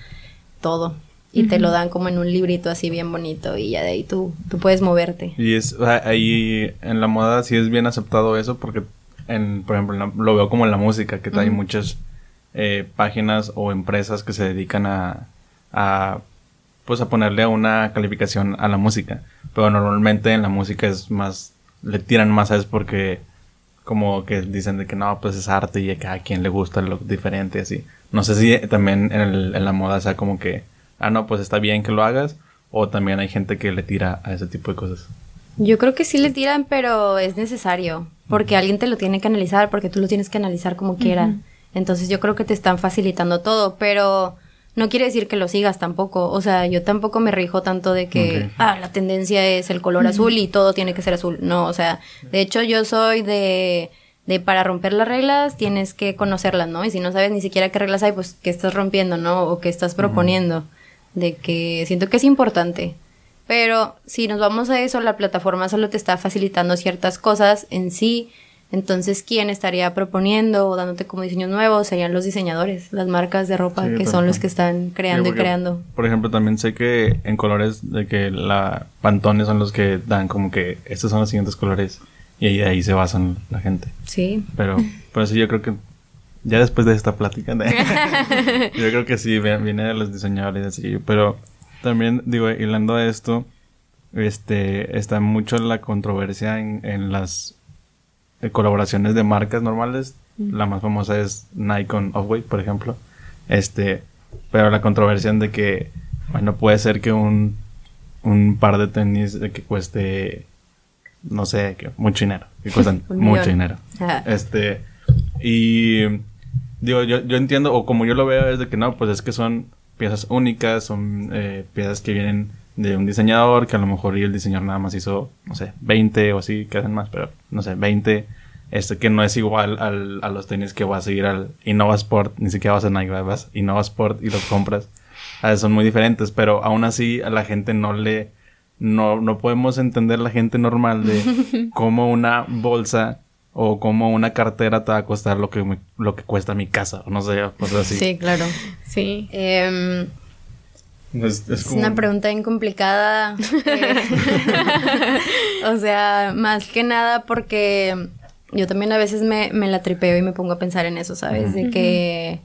todo y te lo dan como en un librito así bien bonito y ya de ahí tú, tú puedes moverte. Y es sea, ahí en la moda sí es bien aceptado eso porque en, por ejemplo, en la- lo veo como en la música, que hay muchas eh, páginas o empresas que se dedican a, a pues a ponerle una calificación a la música. Pero normalmente en la música es más, le tiran más a eso porque como que dicen de que no, pues es arte y a cada quien le gusta lo diferente y así. No sé si también en, el- en la moda sea como que, ah, no, pues está bien que lo hagas. O también hay gente que le tira a ese tipo de cosas. Yo creo que sí le tiran, pero es necesario. Porque alguien te lo tiene que analizar, porque tú lo tienes que analizar como quiera. Entonces yo creo que te están facilitando todo, pero no quiere decir que lo sigas tampoco. O sea, yo tampoco me rijo tanto de que, ah, la tendencia es el color azul y todo tiene que ser azul. No, o sea, de hecho yo soy de, de para romper las reglas tienes que conocerlas, ¿no? Y si no sabes ni siquiera qué reglas hay, pues qué estás rompiendo, ¿no? O qué estás proponiendo. De que siento que es importante. Pero si nos vamos a eso, la plataforma solo te está facilitando ciertas cosas en sí. Entonces, ¿quién estaría proponiendo o dándote como diseños nuevos? Serían los diseñadores, las marcas de ropa Sí, que son los que están creando Sí, y porque, creando. Por ejemplo, también sé que en colores de que la Pantone son los que dan como que estos son los siguientes colores y ahí, ahí se basan la gente. Sí. Pero por eso yo creo que ya después de esta plática, yo creo que sí, viene de los diseñadores así. Pero también, digo, hilando a esto, este, está mucho la controversia en, en las eh, colaboraciones de marcas normales. La más famosa es Nike con Off-White, por ejemplo. Este, pero la controversia en de que, bueno, puede ser que un, un par de tenis que cueste, no sé, que mucho dinero, que cuestan mucho millón. dinero. Ajá. Este, y digo, yo, yo entiendo, o como yo lo veo, es de que no, pues es que son piezas únicas, son eh, piezas que vienen de un diseñador, que a lo mejor y el diseñador nada más hizo, no sé, 20 o así, que hacen más, pero no sé, 20, este que no es igual al, a los tenis que vas a ir al Innova Sport, ni siquiera vas a Nike, vas a Innova Sport y los compras. A veces son muy diferentes, pero aún así a la gente no le, no, no podemos entender la gente normal de cómo una bolsa o cómo una cartera te va a costar lo que, me- lo que cuesta mi casa, o no sé, cosas así. Sí, claro. Sí. Em, Es, es Es como- una pregunta bien complicada. eh, o sea, más que nada porque yo también a veces me, me la tripeo y me pongo a pensar en eso, ¿sabes? De que...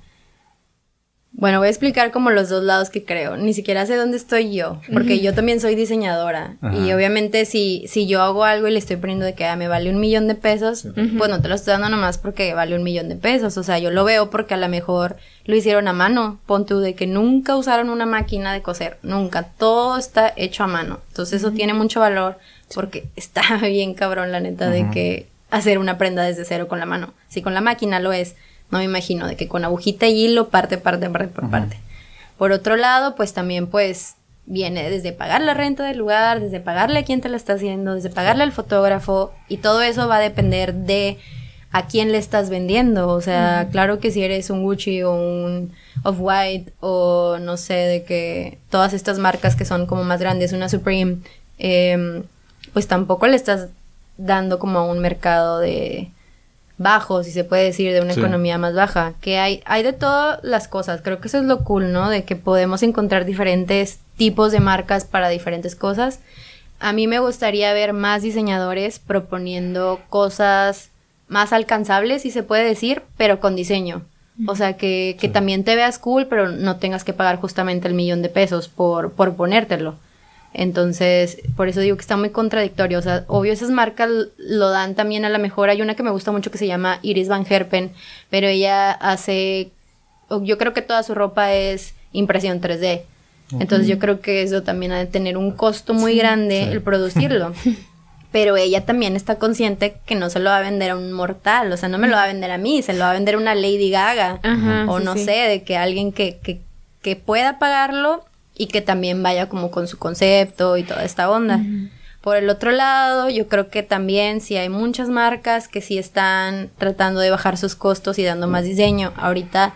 Bueno, voy a explicar como los dos lados que creo. Ni siquiera sé dónde estoy yo, porque yo también soy diseñadora. Ajá. Y obviamente si, si yo hago algo y le estoy poniendo de que ah, me vale un millón de pesos, pues no te lo estoy dando nomás porque vale un millón de pesos. O sea, yo lo veo porque a lo mejor lo hicieron a mano. Pon tú de que nunca usaron una máquina de coser. Nunca. Todo está hecho a mano. Entonces eso tiene mucho valor porque está bien cabrón la neta de que hacer una prenda desde cero con la mano. Si con la máquina lo es, no me imagino de que con agujita y hilo parte, parte, parte por parte. Por otro lado, pues también pues viene desde pagar la renta del lugar, desde pagarle a quien te la está haciendo, desde pagarle al fotógrafo y todo eso va a depender de a quién le estás vendiendo. O sea, claro que si eres un Gucci o un Off-White o no sé, de que todas estas marcas que son como más grandes, una Supreme, em, pues tampoco le estás dando como a un mercado de bajo, si se puede decir, de una Sí. economía más baja, que hay, hay de todas las cosas, creo que eso es lo cool, ¿no? De que podemos encontrar diferentes tipos de marcas para diferentes cosas. A mí me gustaría ver más diseñadores proponiendo cosas más alcanzables, si se puede decir, pero con diseño. O sea, que, que también te veas cool, pero no tengas que pagar justamente el millón de pesos por, por ponértelo. Entonces, por eso digo que está muy contradictorio. O sea, obvio, esas marcas lo dan también a la mejor. Hay una que me gusta mucho que se llama Iris Van Herpen, pero ella hace. Yo creo que toda su ropa es impresión 3D. Entonces, yo creo que eso también ha de tener un costo muy grande Sí. el producirlo. Pero ella también está consciente que no se lo va a vender a un mortal, o sea, no me lo va a vender a mí, se lo va a vender a una Lady Gaga. Ajá, o sí, no sí. sé, de que alguien que, que, que pueda pagarlo y que también vaya como con su concepto y toda esta onda. Por el otro lado, yo creo que también si hay muchas marcas que sí están tratando de bajar sus costos y dando más diseño. Ahorita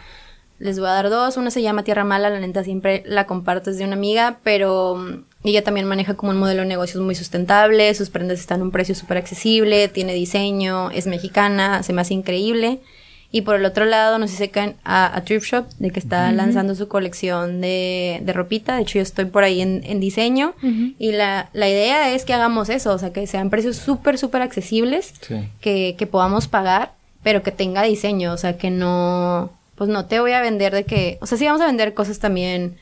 les voy a dar dos. Una se llama Tierra Mala, la neta siempre la comparto de una amiga, pero mm, ella también maneja como un modelo de negocios muy sustentable, sus prendas están a un precio súper accesible, tiene diseño, es mexicana, se me hace increíble. Y por el otro lado, no sé si se caen a, a Thrift Shop, de que está lanzando su colección de, de ropita. De hecho, yo estoy por ahí en, en diseño. Y la, la idea es que hagamos eso, o sea, que sean precios súper, súper accesibles, Sí. que, que podamos pagar, pero que tenga diseño, o sea, que no, pues no te voy a vender de que, o sea, sí vamos a vender cosas también,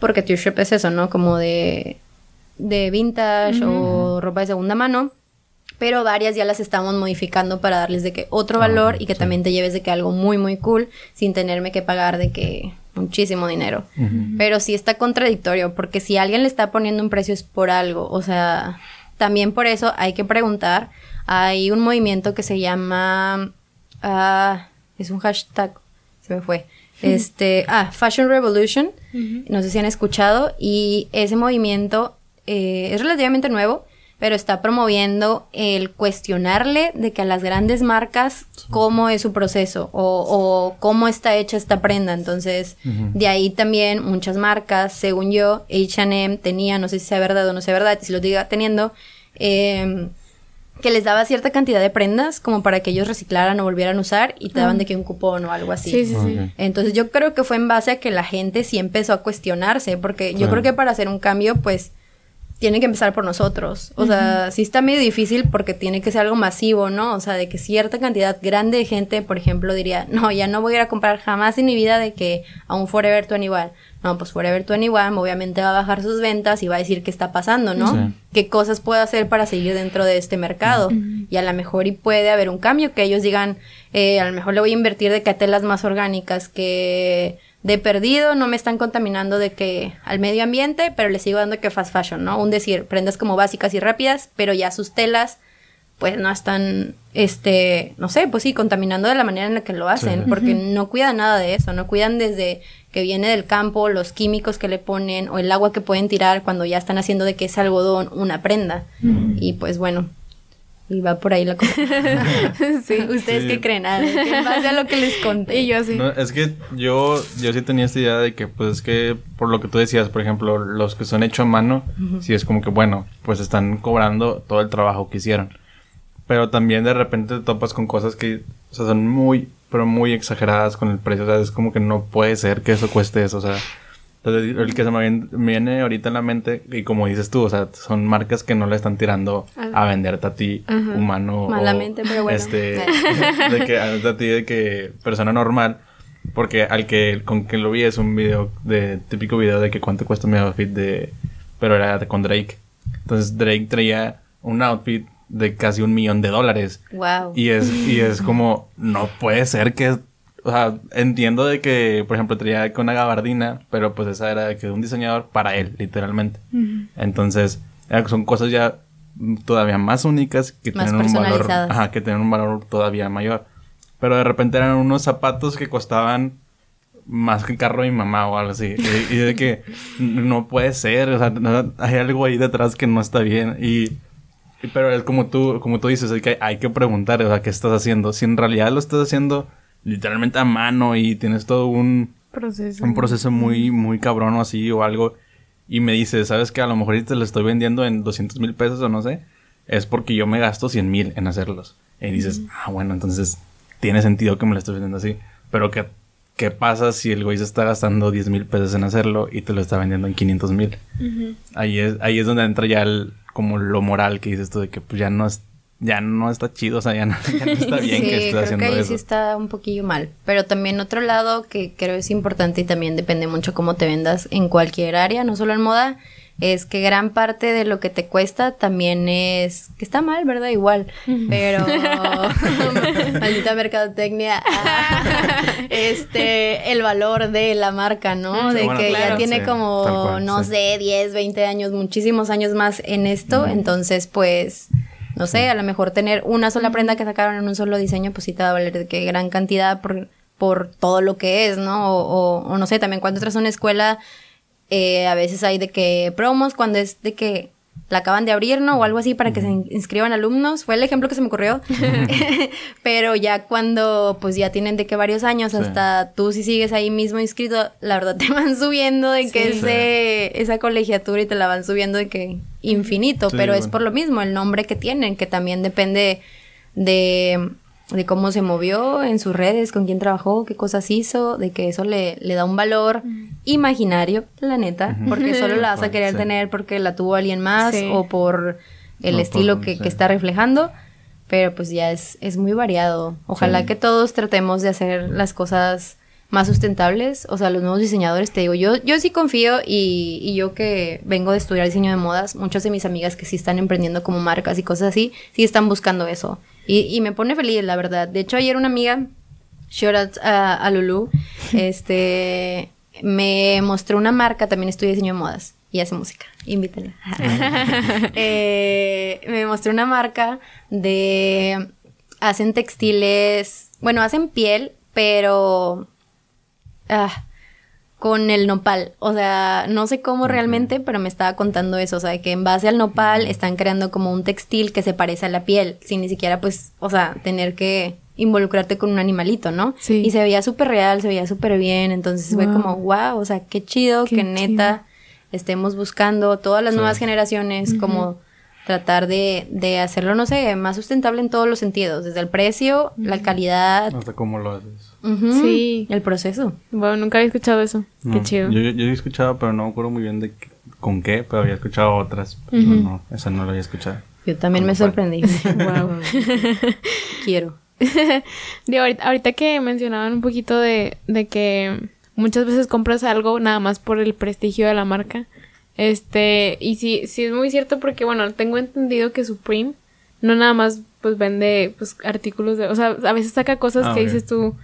porque Thrift Shop es eso, ¿no? Como de, de vintage o ropa de segunda mano. Pero varias ya las estamos modificando para darles de que otro Ah, valor y que sí. también te lleves de que algo muy muy cool sin tenerme que pagar de que muchísimo dinero. Pero sí está contradictorio porque si alguien le está poniendo un precio es por algo, o sea, también por eso hay que preguntar. Hay un movimiento que se llama ah, es un hashtag, se me fue. Este, ah, Fashion Revolution. No sé si han escuchado. Y ese movimiento eh, es relativamente nuevo, pero está promoviendo el cuestionarle de que a las grandes marcas cómo es su proceso o, o cómo está hecha esta prenda. Entonces, de ahí también muchas marcas, según yo, HM tenía, no sé si sea verdad o no sea verdad, si lo diga teniendo, eh, que les daba cierta cantidad de prendas como para que ellos reciclaran o volvieran a usar y te daban de que un cupón o algo así. Sí, sí, sí. Entonces yo creo que fue en base a que la gente sí empezó a cuestionarse, porque yo creo que para hacer un cambio, pues, tiene que empezar por nosotros. O sea, sí está medio difícil porque tiene que ser algo masivo, ¿no? O sea, de que cierta cantidad grande de gente, por ejemplo, diría, no, ya no voy a ir a comprar jamás en mi vida de que a un Forever 21. No, pues Forever 21 obviamente va a bajar sus ventas y va a decir qué está pasando, ¿no? Sí. qué cosas puedo hacer para seguir dentro de este mercado. Y a lo mejor y puede haber un cambio que ellos digan, eh, a lo mejor le voy a invertir de que a telas más orgánicas que de perdido no me están contaminando de que al medio ambiente, pero le sigo dando que fast fashion, ¿no? Un decir, prendas como básicas y rápidas, pero ya sus telas pues no están, este, no sé, pues sí, contaminando de la manera en la que lo hacen, Sí. porque no cuidan nada de eso, no cuidan desde que viene del campo, los químicos que le ponen o el agua que pueden tirar cuando ya están haciendo de que es algodón una prenda. Y pues bueno, y va por ahí la cosa. Sí. ¿Ustedes Sí. qué creen? Ah, en base a lo que les conté. Y yo así. No, es que yo, yo sí tenía esta idea de que, pues, es que por lo que tú decías, por ejemplo, los que son hechos a mano, sí es como que, bueno, pues están cobrando todo el trabajo que hicieron. Pero también de repente te topas con cosas que, o sea, son muy, pero muy exageradas con el precio. O sea, es como que no puede ser que eso cueste eso. O sea, entonces, el que se me viene, ahorita en la mente, y como dices tú, o sea, son marcas que no le están tirando a venderte a ti, Ajá. humano. o, Malamente, pero bueno. Este, de que a ti de que persona normal porque al que con que lo vi es un video de típico video de que cuánto cuesta mi outfit de pero era con Drake entonces Drake traía un outfit de casi un millón de dólares Wow. y es y es como no puede ser que o sea entiendo de que por ejemplo traía con una gabardina pero pues esa era de que un diseñador para él literalmente entonces son cosas ya todavía más únicas que Más tienen un valor ajá, que tienen un valor todavía mayor pero de repente eran unos zapatos que costaban más que el carro de mi mamá o algo así. Y, y de que no puede ser, o sea, no- hay algo ahí detrás que no está bien. Y, y- pero es como tú, como tú dices, es que hay que preguntar, o sea, ¿qué estás haciendo? Si en realidad lo estás haciendo literalmente a mano y tienes todo un, Proceso. un proceso muy, muy cabrón o así o algo. Y me dices, ¿sabes que A lo mejor te lo estoy vendiendo en 200 mil pesos o no sé. Es porque yo me gasto 100 mil en hacerlos. Y dices, ah, bueno, entonces tiene sentido que me lo estés vendiendo así. Pero ¿qué, qué pasa si el güey se está gastando 10 mil pesos en hacerlo y te lo está vendiendo en 500 mil? ahí, es, ahí es donde entra ya el, como lo moral que dices tú de que pues ya no es, ya no está chido, o sea, ya no, ya no está bien sí, que estés creo haciendo que ahí eso. sí está un poquillo mal. Pero también otro lado que creo es importante y también depende mucho cómo te vendas en cualquier área, no solo en moda, es que gran parte de lo que te cuesta también es que está mal, ¿verdad? Igual, pero maldita mercadotecnia. este, el valor de la marca, ¿no? De Bueno, que ya tiene Sí, como cual, no sí. sé, 10, 20 años, muchísimos años más en esto, entonces pues no sé, a lo mejor tener una sola prenda que sacaron en un solo diseño, pues sí te va a valer de que gran cantidad por, por todo lo que es, ¿no? O, o- o no sé, también cuando entras a una escuela, eh, a veces hay de que promos, cuando es de que la acaban de abrir, ¿no? O algo así para que se inscriban alumnos. Fue el ejemplo que se me ocurrió. Pero ya cuando pues ya tienen de que varios años, hasta tú si sigues ahí mismo inscrito, la verdad te van subiendo de que ese, esa colegiatura y te la van subiendo de que infinito. Pero es por lo mismo, el nombre que tienen, que también depende de de cómo se movió en sus redes, con quién trabajó, qué cosas hizo, de que eso le, le da un valor imaginario, la neta, porque solo la vas a querer tener porque la tuvo alguien más o por el estilo que, que, está reflejando, pero pues ya es, es muy variado. Ojalá que todos tratemos de hacer las cosas más sustentables, o sea, los nuevos diseñadores, te digo, yo, yo sí confío y, y, yo que vengo de estudiar diseño de modas, muchas de mis amigas que sí están emprendiendo como marcas y cosas así, sí están buscando eso. Y, me pone feliz, la verdad. De hecho, ayer una amiga, shout a, Lulu, este, me mostró una marca, también estudia diseño de modas y hace música. Invítela. Eh, me mostró una marca de. Hacen textiles. Bueno, hacen piel, pero. Ah, con el nopal. O sea, no sé cómo realmente, pero me estaba contando eso. O sea, que en base al nopal están creando como un textil que se parece a la piel, sin ni siquiera, pues, o sea, tener que involucrarte con un animalito, ¿no? Sí. Y se veía súper real, se veía súper bien. Entonces fue como, wow, o sea, qué chido, que neta estemos buscando todas las nuevas generaciones como tratar de, de, hacerlo, no sé, más sustentable en todos los sentidos, desde el precio, la calidad. Hasta cómo lo haces. Sí. El proceso. Bueno, nunca había escuchado eso. qué chido. Yo, yo, había escuchado, pero no me acuerdo muy bien de con qué, pero había escuchado otras. Pero no, esa no la había escuchado. Yo también me sorprendí. wow. Quiero. ahorita, ahorita, que mencionaban un poquito de, de que muchas veces compras algo nada más por el prestigio de la marca. Este, y sí, sí es muy cierto porque, bueno, tengo entendido que Supreme no nada más pues vende pues artículos de, o sea, a veces saca cosas ah, que dices tú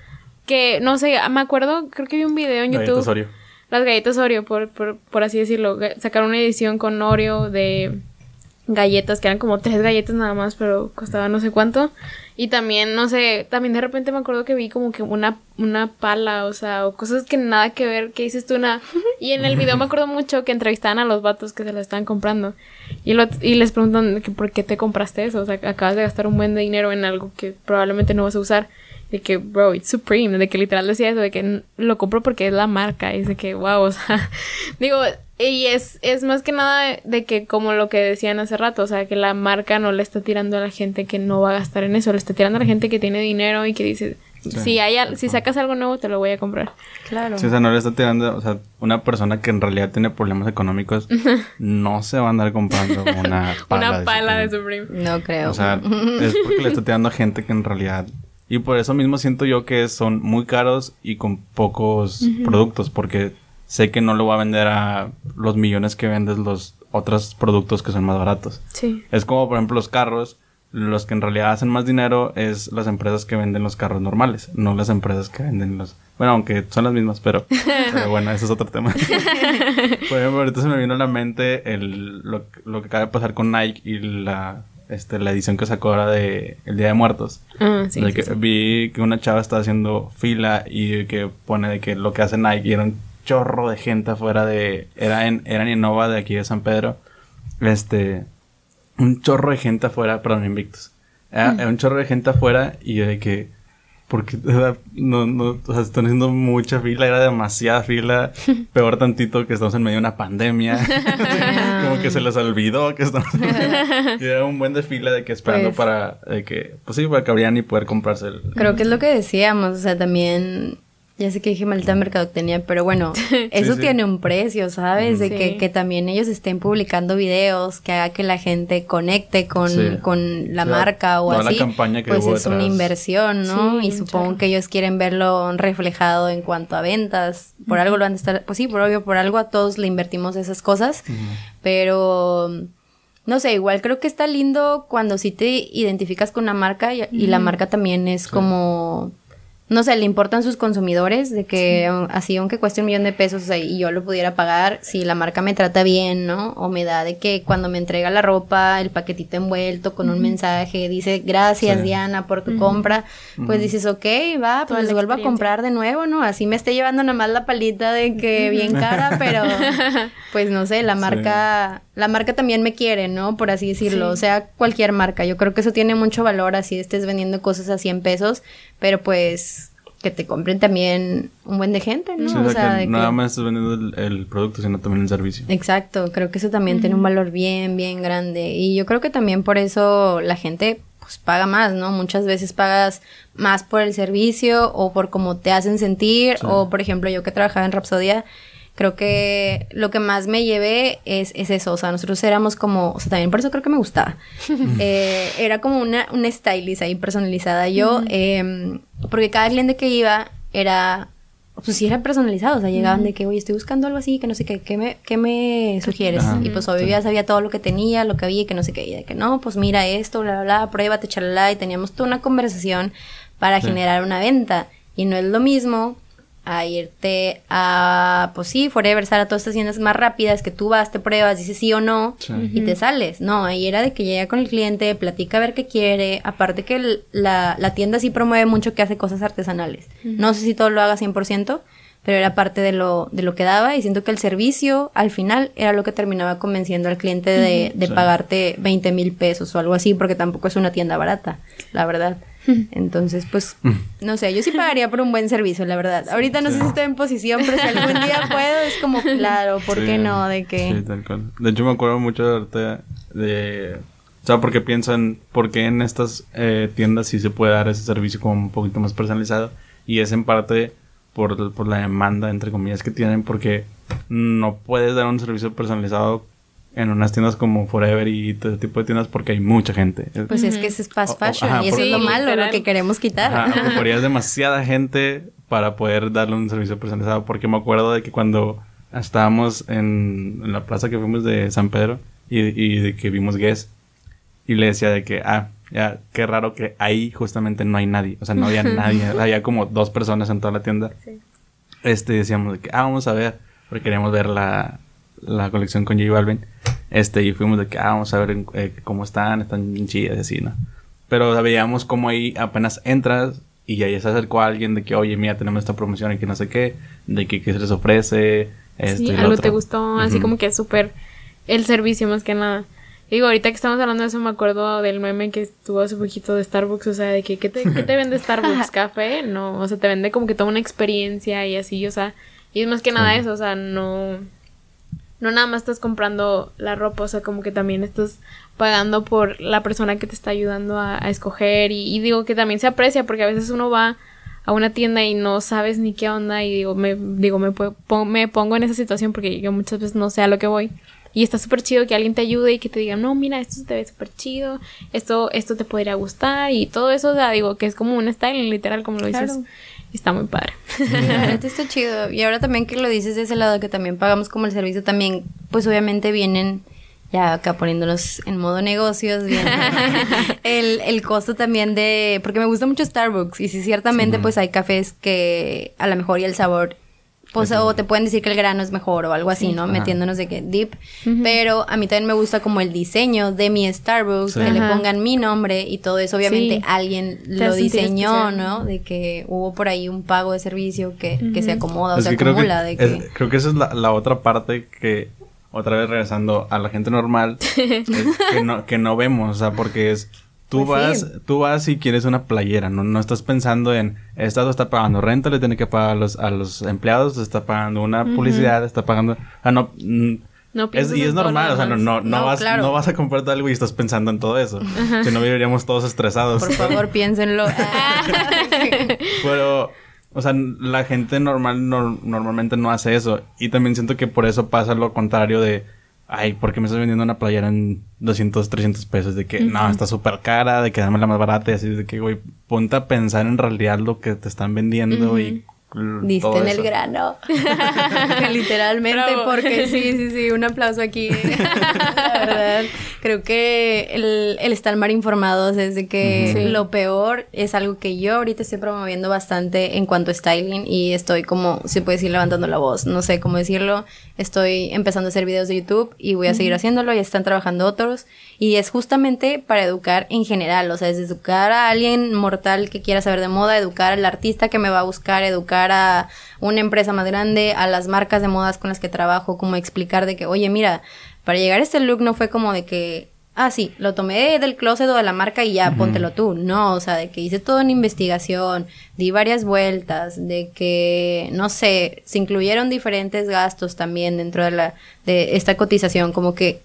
que no sé, me acuerdo, creo que vi un video en YouTube. Oreo. Las galletas Oreo, por, por, por así decirlo, sacaron una edición con Oreo de galletas, que eran como tres galletas nada más, pero costaba no sé cuánto. Y también, no sé, también de repente me acuerdo que vi como que una, una pala, o sea, o cosas que nada que ver, que dices tú una... Y en el video me acuerdo mucho que entrevistaban a los vatos que se la estaban comprando. Y, lo, y les preguntan que por qué te compraste eso, o sea, acabas de gastar un buen dinero en algo que probablemente no vas a usar. De que, bro, it's Supreme, de que literal decía eso, de que lo compro porque es la marca, y de que, wow, o sea, digo, y es, es más que nada de que como lo que decían hace rato, o sea, que la marca no le está tirando a la gente que no va a gastar en eso, le está tirando a la gente que tiene dinero y que dice, si hay si sacas algo nuevo te lo voy a comprar. Claro. Sí, o sea, no le está tirando, o sea, una persona que en realidad tiene problemas económicos no se va a andar comprando una pala, una pala de, Supreme. No creo. O sea, es porque le está tirando a gente que en realidad y por eso mismo siento yo que son muy caros y con pocos productos porque sé que no lo voy a vender a los millones que vendes los otros productos que son más baratos. Sí. Es como, por ejemplo, los carros. Los que en realidad hacen más dinero es las empresas que venden los carros normales, no las empresas que venden los... Bueno, aunque son las mismas, pero, pero bueno, ese es otro tema. por ejemplo, ahorita se me vino a la mente el, lo, lo que acaba de pasar con Nike y la, este, la edición que sacó ahora de El Día de Muertos. Ah, sí, que Vi que una chava estaba haciendo fila y que pone de que lo que hace Nike era un chorro de gente afuera de... Era en, era en Innova de aquí de San Pedro. Este... Un chorro de gente afuera, perdón, Invictus. Era, mm. un chorro de gente afuera y de que... Porque, no, no, o sea, están haciendo mucha fila, era demasiada fila. Peor tantito que estamos en medio de una pandemia. Como que se les olvidó que estamos. y era un buen desfile de que esperando pues para que, pues sí, para que abrían y poder comprarse el. Creo que es lo que decíamos, o sea, también ya sé que dije maldita mercadotecnia, pero bueno, eso tiene un precio, ¿sabes? De que, que, también ellos estén publicando videos que haga que la gente conecte con, con la marca o así. pues es una inversión, ¿no? y supongo que ellos quieren verlo reflejado en cuanto a ventas. Por algo lo van a estar, pues sí, por obvio, por algo a todos le invertimos esas cosas, pero no sé, igual creo que está lindo cuando sí te identificas con una marca y, y la marca también es como no sé, le importan sus consumidores, de que así aunque cueste un millón de pesos o sea, y yo lo pudiera pagar, si la marca me trata bien, ¿no? O me da de que cuando me entrega la ropa, el paquetito envuelto con un mensaje, dice gracias Diana por tu compra, pues dices, ok, va, pues les vuelvo a comprar de nuevo, ¿no? Así me esté llevando nada más la palita de que bien cara, pero pues no sé, la marca, la marca también me quiere, ¿no? Por así decirlo, o sea, cualquier marca, yo creo que eso tiene mucho valor, así estés vendiendo cosas a 100 pesos, pero pues que te compren también un buen de gente, ¿no? o sea, que nada más estás vendiendo el, producto, sino también el servicio. Exacto, creo que eso también tiene un valor bien, bien grande. Y yo creo que también por eso la gente pues paga más, ¿no? Muchas veces pagas más por el servicio o por cómo te hacen sentir. O por ejemplo, yo que trabajaba en Rapsodia, creo que lo que más me llevé es, es, eso, o sea, nosotros éramos como, o sea, también por eso creo que me gustaba. Eh, era como una, una stylist ahí personalizada. Yo, em, porque cada cliente que iba era, pues sí era personalizado, o sea, llegaban de que, oye, estoy buscando algo así, que no sé qué, ¿qué me, qué me sugieres? y pues obvio ya sabía todo lo que tenía, lo que había, que no sé qué, y de que no, pues mira esto, bla, bla, bla, pruébate, chalala, y teníamos toda una conversación para generar una venta. Y no es lo mismo a irte a, pues sí, Forever, a todas estas tiendas más rápidas que tú vas, te pruebas, dices sí o no y te sales. No, ahí era de que llega con el cliente, platica a ver qué quiere. Aparte que la, la, tienda sí promueve mucho que hace cosas artesanales. No sé si todo lo haga 100%, pero era parte de lo, de lo que daba y siento que el servicio al final era lo que terminaba convenciendo al cliente de, de pagarte 20 mil pesos o algo así, porque tampoco es una tienda barata, la verdad. Entonces, pues, mm. no sé, yo sí pagaría por un buen servicio, la verdad. Ahorita no sé si estoy en posición, pero si algún día puedo, es como, claro, ¿por qué no? De que... Sí, tal cual. De hecho, me acuerdo mucho de... de... O sea, porque piensan, ¿por qué en estas eh, tiendas sí se puede dar ese servicio como un poquito más personalizado? Y es en parte por, por la demanda, entre comillas, que tienen, porque no puedes dar un servicio personalizado en unas tiendas como Forever y todo ese tipo de tiendas porque hay mucha gente. Pues es que es fast fashion y eso es lo malo, lo que queremos quitar. Ajá, ocuparías demasiada gente para poder darle un servicio personalizado porque me acuerdo de que cuando estábamos en, la plaza que fuimos de San Pedro y, de que vimos Guess y le decía de que, ah, ya, qué raro que ahí justamente no hay nadie, o sea, no había nadie, había como dos personas en toda la tienda. Sí. Este, decíamos de que, ah, vamos a ver, porque queríamos ver la, la colección con J Balvin. Este, y fuimos de que, ah, vamos a ver eh, cómo están, están chidas y así, ¿no? Pero veíamos cómo ahí apenas entras y ahí se acercó a alguien de que, oye, mira, tenemos esta promoción y que no sé qué, de que qué se les ofrece. Esto sí, algo te gustó, así como que es súper el servicio más que nada. Digo, ahorita que estamos hablando de eso, me acuerdo del meme que estuvo hace poquito de Starbucks, o sea, de que, ¿qué te, ¿qué te vende Starbucks? ¿Café? No, o sea, te vende como que toda una experiencia y así, o sea, y es más que nada eso, o sea, no, no nada más estás comprando la ropa, o sea, como que también estás pagando por la persona que te está ayudando a, escoger. Y, digo que también se aprecia porque a veces uno va a una tienda y no sabes ni qué onda y digo, me, digo, me, me pongo en esa situación porque yo muchas veces no sé a lo que voy. Y está súper chido que alguien te ayude y que te diga, no, mira, esto te ve súper chido, esto, esto te podría gustar y todo eso, o sea, digo, que es como un styling literal, como lo dices está muy padre. Esto está chido. Y ahora también que lo dices de ese lado, que también pagamos como el servicio, también, pues obviamente vienen ya acá poniéndonos en modo negocios, viendo el, el costo también de, porque me gusta mucho Starbucks y si ciertamente pues hay cafés que a lo mejor y el sabor pues, o te pueden decir que el grano es mejor o algo así, ¿no? Metiéndonos de que deep. Pero a mí también me gusta como el diseño de mi Starbucks, que le pongan mi nombre y todo eso. Obviamente alguien lo diseñó, ¿no? De que hubo por ahí un pago de servicio que, que se acomoda o se acumula. Creo que, de que... creo que esa es la, la otra parte que, otra vez regresando a la gente normal, que, no, que no vemos, o sea, porque es Tú pues vas, tú vas y quieres una playera, no, no estás pensando en Estado está pagando renta, le tiene que pagar a los, a los empleados, está pagando una publicidad, está pagando, ah no, mm, no es, y es normal, o sea, no, no, no, vas, no vas a comprarte algo y estás pensando en todo eso. Si no viviríamos todos estresados. Por favor, piénsenlo. Pero, o sea, la gente normal normalmente no hace eso. Y también siento que por eso pasa lo contrario de ay, ¿por qué me estás vendiendo una playera en 200, 300 pesos? De que, no, está súper cara, de que dame la más barata y así, de que, güey, ponte a pensar en realidad lo que te están vendiendo y Diste en el grano. Literalmente, Bravo. porque sí, sí, sí, un aplauso aquí. La verdad, creo que el, el estar mal informados es de que. Sí. lo peor es algo que yo ahorita estoy promoviendo bastante en cuanto a styling y estoy como, se puede decir, levantando la voz, no sé cómo decirlo. Estoy empezando a hacer videos de YouTube y voy a seguir haciéndolo, ya están trabajando otros. Y es justamente para educar en general, o sea, es educar a alguien mortal que quiera saber de moda, educar al artista que me va a buscar, educar a una empresa más grande, a las marcas de modas con las que trabajo, como explicar de que, oye, mira, para llegar a este look no fue como de que, ah, sí, lo tomé del closet o de la marca y ya, póntelo tú. No, o sea, de que hice toda una investigación, di varias vueltas, de que, no sé, se incluyeron diferentes gastos también dentro de la, de esta cotización, como que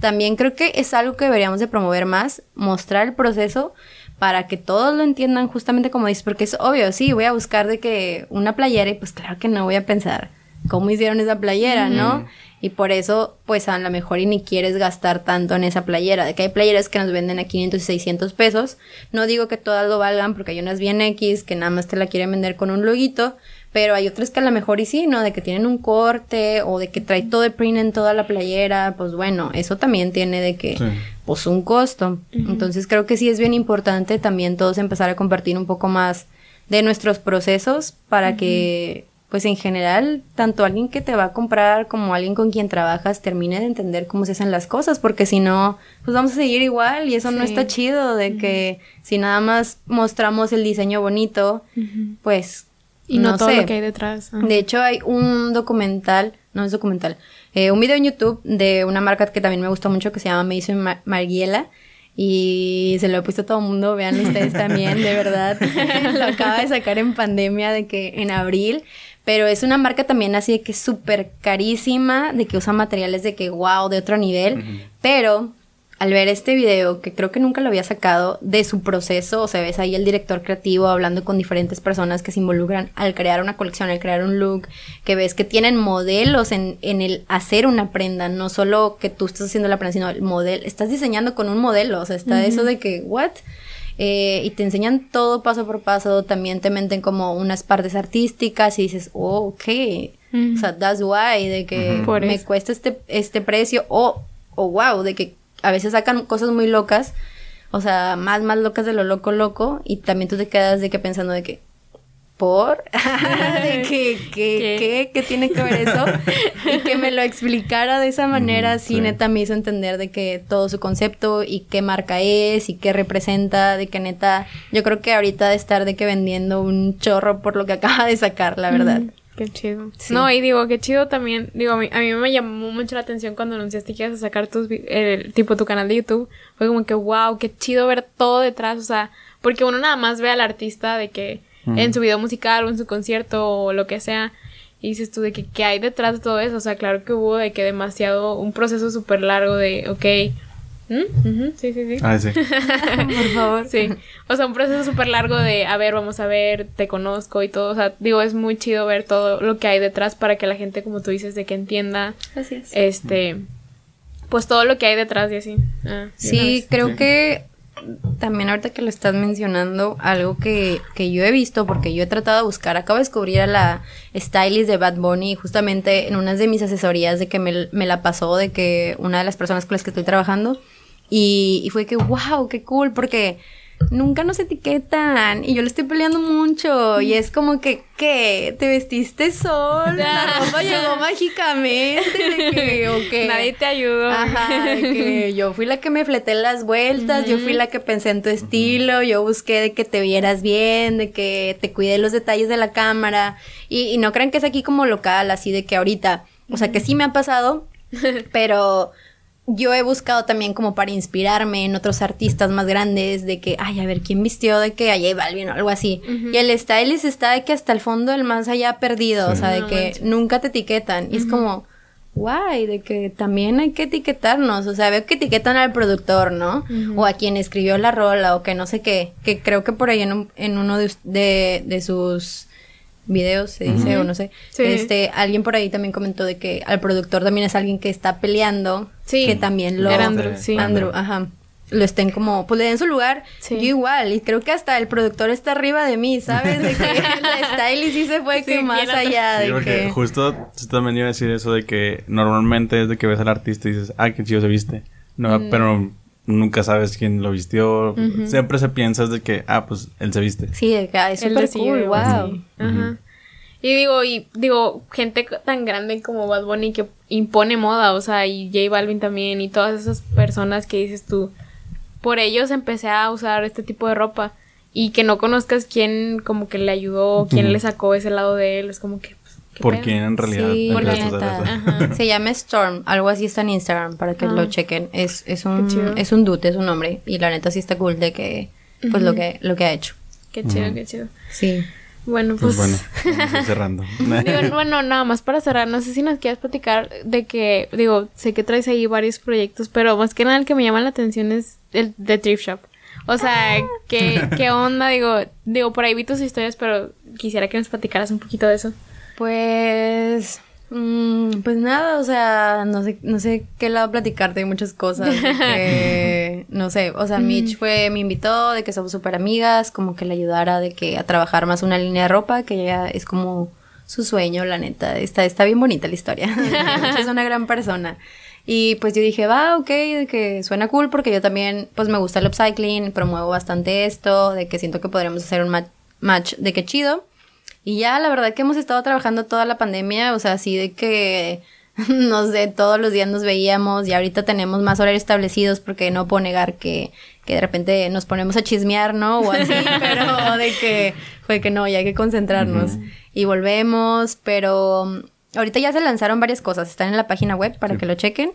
también creo que es algo que deberíamos de promover más, mostrar el proceso para que todos lo entiendan justamente como dices, porque es obvio, sí, voy a buscar de que una playera y pues claro que no voy a pensar cómo hicieron esa playera, ¿no? Y por eso, pues a lo mejor y ni quieres gastar tanto en esa playera. De que hay playeras que nos venden a 500 y 600 pesos. No digo que todas lo valgan porque hay unas bien X que nada más te la quieren vender con un loguito. Pero hay otras que a lo mejor y sí, ¿no? De que tienen un corte o de que trae todo el print en toda la playera. Pues bueno, eso también tiene de que, Sí. pues un costo. Entonces creo que sí es bien importante también todos empezar a compartir un poco más de nuestros procesos para que, pues en general, tanto alguien que te va a comprar como alguien con quien trabajas termine de entender cómo se hacen las cosas, porque si no, pues vamos a seguir igual y eso no está chido de que si nada más mostramos el diseño bonito, pues Y no, todo sé. lo que hay detrás. De hecho, hay un documental, no es documental, eh, un video en YouTube de una marca que también me gustó mucho que se llama Mason Ma- Margiela. Y se lo he puesto a todo el mundo, vean ustedes también, de verdad. lo acaba de sacar en pandemia, de que en abril. Pero es una marca también así de que súper carísima, de que usa materiales de que wow, de otro nivel. Pero al ver este video, que creo que nunca lo había sacado, de su proceso, o sea, ves ahí el director creativo hablando con diferentes personas que se involucran al crear una colección, al crear un look, que ves que tienen modelos en, en el hacer una prenda, no solo que tú estás haciendo la prenda, sino el modelo, estás diseñando con un modelo, o sea, está eso de que, ¿what? Eh, y te enseñan todo paso por paso, también te meten como unas partes artísticas y dices, oh, ok, o sea, that's why, de que me cuesta este, este precio, o, o wow, de que a veces sacan cosas muy locas, o sea, más, más locas de lo loco, loco, y también tú te quedas de que pensando de que, ¿por? de que, que, ¿Qué? ¿qué? ¿Qué tiene que ver eso? y que me lo explicara de esa manera, sí, sí. neta me hizo entender de que todo su concepto y qué marca es y qué representa, de que neta, yo creo que ahorita de estar de que vendiendo un chorro por lo que acaba de sacar, la verdad. Qué chido. Sí. No, y digo, qué chido también. Digo, a mí, a mí me llamó mucho la atención cuando anunciaste que ibas a sacar tus, el, tipo tu canal de YouTube. Fue como que, wow, qué chido ver todo detrás. O sea, porque uno nada más ve al artista de que en su video musical o en su concierto o lo que sea. Y dices tú de que qué hay detrás de todo eso. O sea, claro que hubo de que demasiado, un proceso súper largo de, ok. ¿Mm? Ujú, Sí, sí, sí. Ah, sí. Por favor. Sí, o sea, un proceso súper largo de, a ver, vamos a ver, te conozco y todo, o sea, digo, es muy chido ver todo lo que hay detrás para que la gente, como tú dices, de que entienda, Gracias. este, pues todo lo que hay detrás y así. Ah, Sí, creo Sí. que también ahorita que lo estás mencionando, algo que, que yo he visto, porque yo he tratado de buscar, acabo de descubrir a la stylist de Bad Bunny, justamente en unas de mis asesorías de que me, me la pasó, de que una de las personas con las que estoy trabajando, y, y fue que, wow, qué cool, porque nunca nos etiquetan, y yo le estoy peleando mucho, y es como que, ¿qué? ¿Te vestiste sola? La ropa llegó mágicamente, de que, ¿o qué? Nadie te ayudó. Ajá, de que yo fui la que me fleté las vueltas, yo fui la que pensé en tu estilo, yo busqué de que te vieras bien, de que te cuidé los detalles de la cámara. Y, y no crean que es aquí como local, así de que ahorita, o sea que sí me ha pasado, pero yo he buscado también como para inspirarme en otros artistas más grandes, de que, ay, a ver, ¿quién vistió de que a J Balvin o algo así? Y el stylist está de que hasta el fondo del más allá perdido, o sea, de No que manches. nunca te etiquetan. Y es como, guay, de que también hay que etiquetarnos. O sea, veo que etiquetan al productor, ¿no? O a quien escribió la rola o que no sé qué. Que creo que por ahí en, un- en uno de, de, de sus videos se dice o no sé. Sí. Este, alguien por ahí también comentó de que al productor también es alguien que está peleando. Sí, Que también lo... era Andrew, sí. Andrew, ajá. lo estén como, pues le den su lugar. Sí. Yo igual, y creo que hasta el productor está arriba de mí, ¿sabes? De que la stylist sí se fue Sí, que más allá de que... justo también iba a decir eso de que normalmente es de que ves al artista y dices, ah, qué chido se viste. No, pero nunca sabes quién lo vistió. Siempre se piensa de que, ah, pues él se viste. Sí, de que es El súper cool, wow. sí. Ajá. Y digo, y digo, gente tan grande como Bad Bunny que impone moda, o sea, y J Balvin también, y todas esas personas que dices tú, por ellos empecé a usar este tipo de ropa. Y que no conozcas quién como que le ayudó, quién le sacó ese lado de él, es como que... ¿qué ¿Por pedo? quién en realidad Sí? Se llama Storm, algo así está en Instagram para que Ah. lo chequen. Es, es un es un dude, es un hombre y la neta sí está cool de que pues lo que lo que ha hecho. Qué chido, qué chido. Sí. Bueno, Pues pues... bueno, cerrando. Digo, bueno, nada más para cerrar, no sé si nos quieres platicar de que, digo, sé que traes ahí varios proyectos, pero más que nada el que me llama la atención es el de Thrift Shop. O sea, ¿qué, qué onda? Digo, digo, por ahí vi tus historias, pero quisiera que nos platicaras un poquito de eso. Pues mm, pues nada, o sea, no sé no sé qué lado platicarte de muchas cosas. que, no sé, o sea, Mitch fue me invitó de que somos súper amigas, como que le ayudara de que a trabajar más una línea de ropa, que ella es como su sueño, la neta. Está, está bien bonita la historia. Mitch es una gran persona. Y pues yo dije, va, ok, de que suena cool porque yo también, pues me gusta el upcycling, promuevo bastante esto, de que siento que podríamos hacer un ma- match de que chido. Y ya, la verdad que hemos estado trabajando toda la pandemia, o sea, así de que, no sé, todos los días nos veíamos y ahorita tenemos más horarios establecidos porque no puedo negar que, que de repente nos ponemos a chismear, ¿no? O así, pero de que fue que no, ya hay que concentrarnos. Y volvemos, pero mm, ahorita ya se lanzaron varias cosas, están en la página web para que lo chequen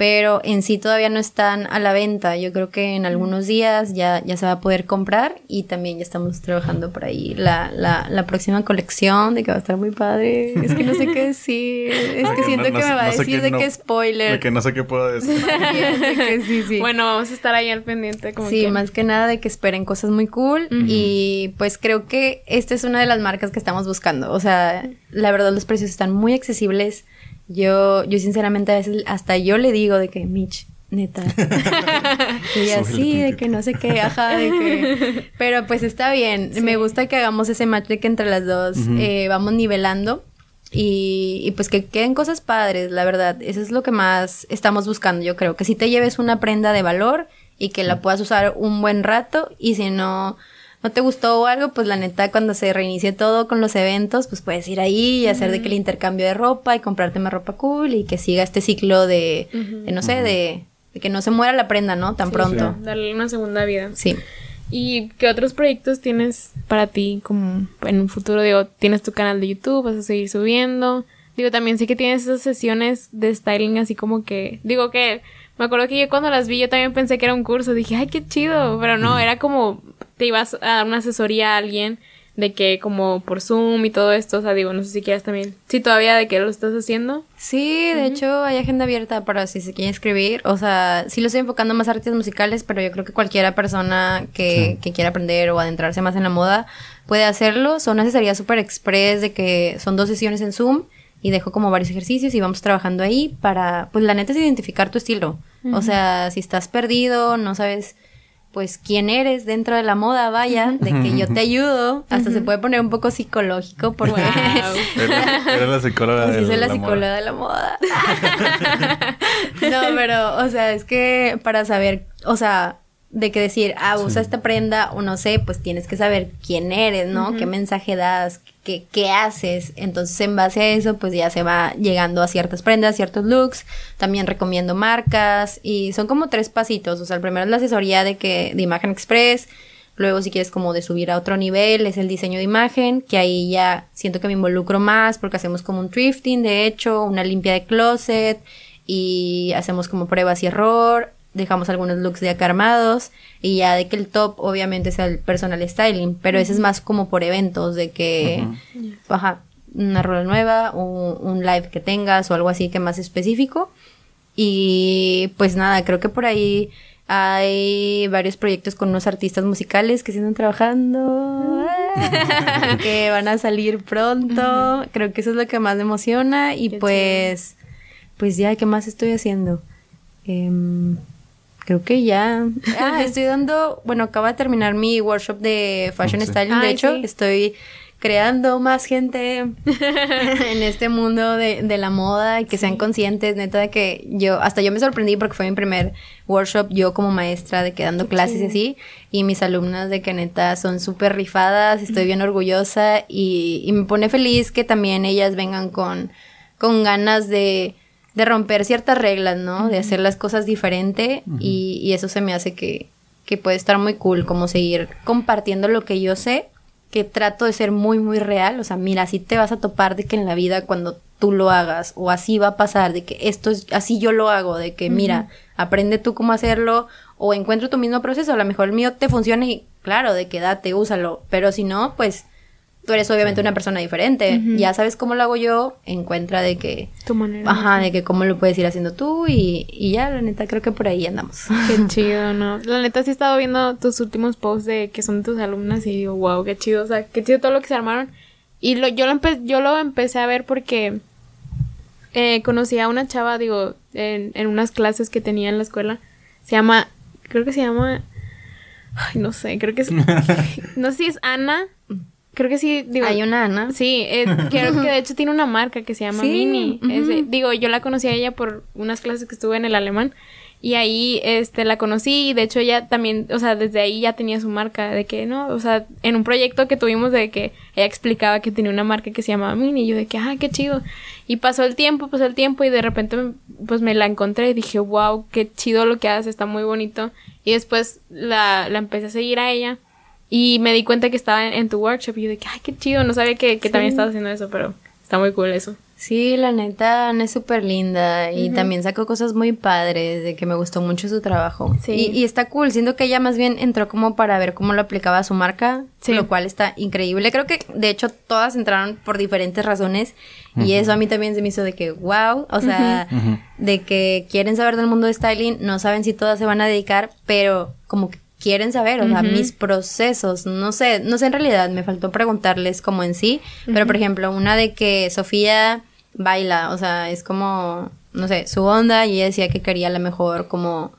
pero en sí todavía no están a la venta. Yo creo que en algunos días ya, ya se va a poder comprar y también ya estamos trabajando por ahí la, la, la próxima colección de que va a estar muy padre. Es que no sé qué decir. Es De que siento no- que me va a no decir qué de no- que spoiler. De que no sé qué puedo decir. De que sí, sí. Bueno, vamos a estar ahí al pendiente. Como Sí, que- más que nada de que esperen cosas muy cool y pues creo que esta es una de las marcas que estamos buscando. O sea, la verdad los precios están muy accesibles. Yo, yo sinceramente a veces hasta yo le digo de que Mitch, neta. y así, de que no sé qué, ajá, de que... Pero pues está bien. Me gusta que hagamos ese match de que entre las dos eh, vamos nivelando. Y, y pues que queden cosas padres, la verdad. Eso es lo que más estamos buscando, yo creo. Que si te lleves una prenda de valor y que la puedas usar un buen rato. Y si no, no te gustó o algo, pues la neta, cuando se reinicie todo con los eventos, pues puedes ir ahí y hacer de que el intercambio de ropa y comprarte más ropa cool y que siga este ciclo de, de, no sé, de, de que no se muera la prenda, ¿no? Tan Sí, pronto. sí, darle una segunda vida. Sí. ¿Y qué otros proyectos tienes para ti como en un futuro? Digo, tienes tu canal de YouTube, vas a seguir subiendo. Digo, también sé que tienes esas sesiones de styling así como que... Digo que... Me acuerdo que yo cuando las vi yo también pensé que era un curso. Dije, ay, qué chido. Pero no, era como... Te ibas a dar una asesoría a alguien de que como por Zoom y todo esto. O sea, digo, no sé si quieras también... Sí, todavía de que lo estás haciendo. Sí, de hecho hay agenda abierta para si se quiere escribir. O sea, sí lo estoy enfocando más a artes musicales, pero yo creo que cualquiera persona que, que quiera aprender o adentrarse más en la moda puede hacerlo. Son asesorías súper express de que son dos sesiones en Zoom y dejo como varios ejercicios y vamos trabajando ahí para, pues la neta es identificar tu estilo. O sea, si estás perdido, no sabes pues quién eres dentro de la moda, vaya, de que yo te ayudo, hasta se puede poner un poco psicológico porque Wow. Eres, eres la psicóloga de sí, soy la, psicóloga de la moda. no, pero, o sea, es que para saber, o sea, de que decir, ah, usa esta prenda, o no sé, pues tienes que saber quién eres, ¿no? ¿Qué mensaje das? ¿Qué, ¿Qué haces? Entonces, en base a eso, pues ya se va llegando a ciertas prendas, ciertos looks. También recomiendo marcas y son como tres pasitos. O sea, el primero es la asesoría de que, de imagen express. Luego, si quieres como de subir a otro nivel, es el diseño de imagen, que ahí ya siento que me involucro más porque hacemos como un thrifting, de hecho, una limpia de closet y hacemos como pruebas y error, dejamos algunos looks de acá armados y ya de que el top obviamente es el personal styling, pero ese es más como por eventos, de que, ajá, una rola nueva, un, un live que tengas o algo así que más específico. Y pues nada, creo que por ahí hay varios proyectos con unos artistas musicales que se están trabajando, que van a salir pronto. Creo que eso es lo que más me emociona. Y Qué pues, pues ya, ¿qué más estoy haciendo? Em, Creo que ya. Ah, estoy dando, bueno, acabo de terminar mi workshop de fashion Sí. styling. De Ay, hecho, sí. estoy creando más gente en este mundo de, de la moda y que sean conscientes, neta, de que yo, hasta yo me sorprendí porque fue mi primer workshop, yo como maestra, de que dando clases y así, y mis alumnas de que neta son súper rifadas, estoy bien orgullosa y, y me pone feliz que también ellas vengan con, con ganas de, de romper ciertas reglas, ¿no? De hacer las cosas diferente y, y eso se me hace que, que puede estar muy cool, como seguir compartiendo lo que yo sé, que trato de ser muy, muy real. O sea, mira, así te vas a topar de que en la vida cuando tú lo hagas, o así va a pasar, de que esto es, así yo lo hago, de que mira, aprende tú cómo hacerlo, o encuentra tu mismo proceso, a lo mejor el mío te funciona y claro, de que date, úsalo, pero si no, pues tú eres obviamente una persona diferente, ya sabes cómo lo hago yo, encuentra de que Tu manera. Ajá, de que cómo lo puedes ir haciendo tú y, y ya, la neta, creo que por ahí andamos. Qué chido, ¿no? La neta sí he estado viendo tus últimos posts de que son tus alumnas y digo, wow, qué chido, o sea, qué chido todo lo que se armaron. Y lo, yo, lo empe- yo lo empecé a ver porque eh, conocí a una chava, digo, en, en unas clases que tenía en la escuela. Se llama, creo que se llama, ay, no sé, creo que es, no sé si es Ana, creo que sí, digo, Hay una Ana. Sí, eh, creo que de hecho tiene una marca que se llama Sí, Mini. Ese- digo, yo la conocí a ella por unas clases que estuve en el alemán y ahí este la conocí y de hecho ella también, o sea, desde ahí ya tenía su marca de que no, o sea, en un proyecto que tuvimos de que ella explicaba que tenía una marca que se llamaba Mini y yo de que, ah, qué chido. Y pasó el tiempo, pasó el tiempo y de repente pues me la encontré y dije, wow, qué chido lo que hace, está muy bonito. Y después la, la empecé a seguir a ella. Y me di cuenta que estaba en, en tu workshop y yo de que, ay, qué chido, no sabía que, que también estabas haciendo eso, pero está muy cool eso. Sí, la neta, Ana es súper linda y también sacó cosas muy padres, de que me gustó mucho su trabajo. Sí. Y, y está cool, siento que ella más bien entró como para ver cómo lo aplicaba a su marca, Sí. lo cual está increíble. Creo que de hecho todas entraron por diferentes razones y eso a mí también se me hizo de que wow, o sea, de que quieren saber del mundo de styling, no saben si todas se van a dedicar, pero como que quieren saber, o sea, mis procesos, no sé, no sé en realidad, me faltó preguntarles como en sí, pero por ejemplo, una de que Sofía baila, o sea, es como, no sé, su onda y ella decía que quería a lo mejor como,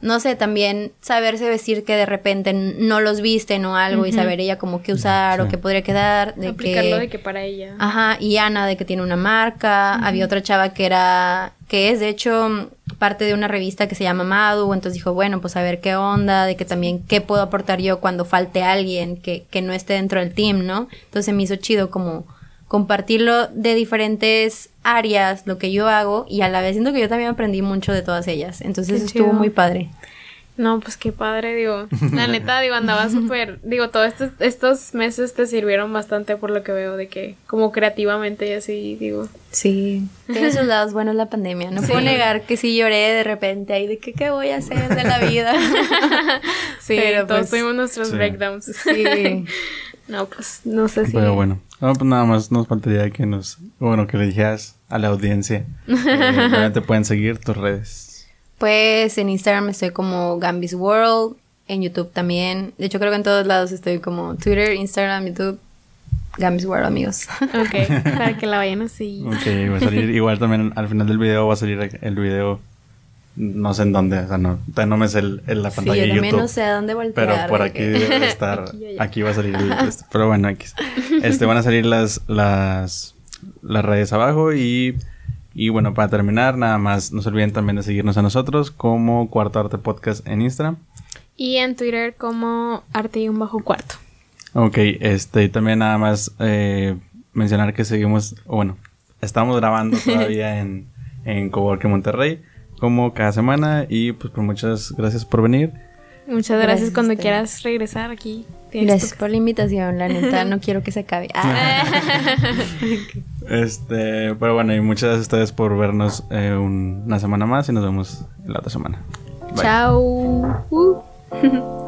no sé, también saberse vestir que de repente no los visten o algo y saber ella como qué usar o qué podría quedar, de Aplicarlo que... de que para ella. Ajá, y Ana de que tiene una marca, había otra chava que era, que es de hecho parte de una revista que se llama Madu, entonces dijo, bueno, pues a ver qué onda, de que también qué puedo aportar yo cuando falte alguien que, que no esté dentro del team, ¿no? Entonces me hizo chido como compartirlo de diferentes áreas, lo que yo hago, y a la vez siento que yo también aprendí mucho de todas ellas, entonces Qué estuvo chido. muy padre. No, pues qué padre, digo. La neta, digo, andaba súper. Digo, todos estos, estos meses te sirvieron bastante por lo que veo, de que, como creativamente y así, digo. Sí, tiene sus lados buenos la pandemia. No Sí. puedo negar que sí lloré de repente ahí de que qué voy a hacer de la vida. Sí, Pero, todos pues, tuvimos nuestros sí. breakdowns. Sí. no, pues no sé si. Pero bueno, no, pues nada más nos faltaría que nos, bueno, que le dijeras a la audiencia eh, te pueden seguir tus redes. Pues en Instagram estoy como Gambis World, en YouTube también. De hecho creo que en todos lados estoy como Twitter, Instagram, YouTube, Gambis World, amigos. Ok, para que la vayan así. Ok, va a salir igual también al final del video va a salir el video, no sé en dónde, o sea, no, me sé el, el- la Sí, pantalla yo de YouTube. no sé a dónde voltear. Pero por aquí que- debe estar, Aquí aquí va a salir el, este, pero bueno, X. Este van a salir las, las, las redes abajo y, y bueno, para terminar, nada más, no se olviden también de seguirnos a nosotros como Cuarto Arte Podcast en Instagram. Y en Twitter como arte y un bajo cuarto. Ok, este, y también nada más eh, mencionar que seguimos, o bueno, estamos grabando todavía en, en Coworking Monterrey, como cada semana, y pues, pues muchas gracias por venir. Muchas gracias, cuando quieras regresar aquí. Gracias tu- por la invitación, la neta, no quiero que se acabe. Ah. Este, pero bueno, y muchas gracias a ustedes por vernos eh, un- una semana más y nos vemos la otra semana. Bye. Chao. Uh.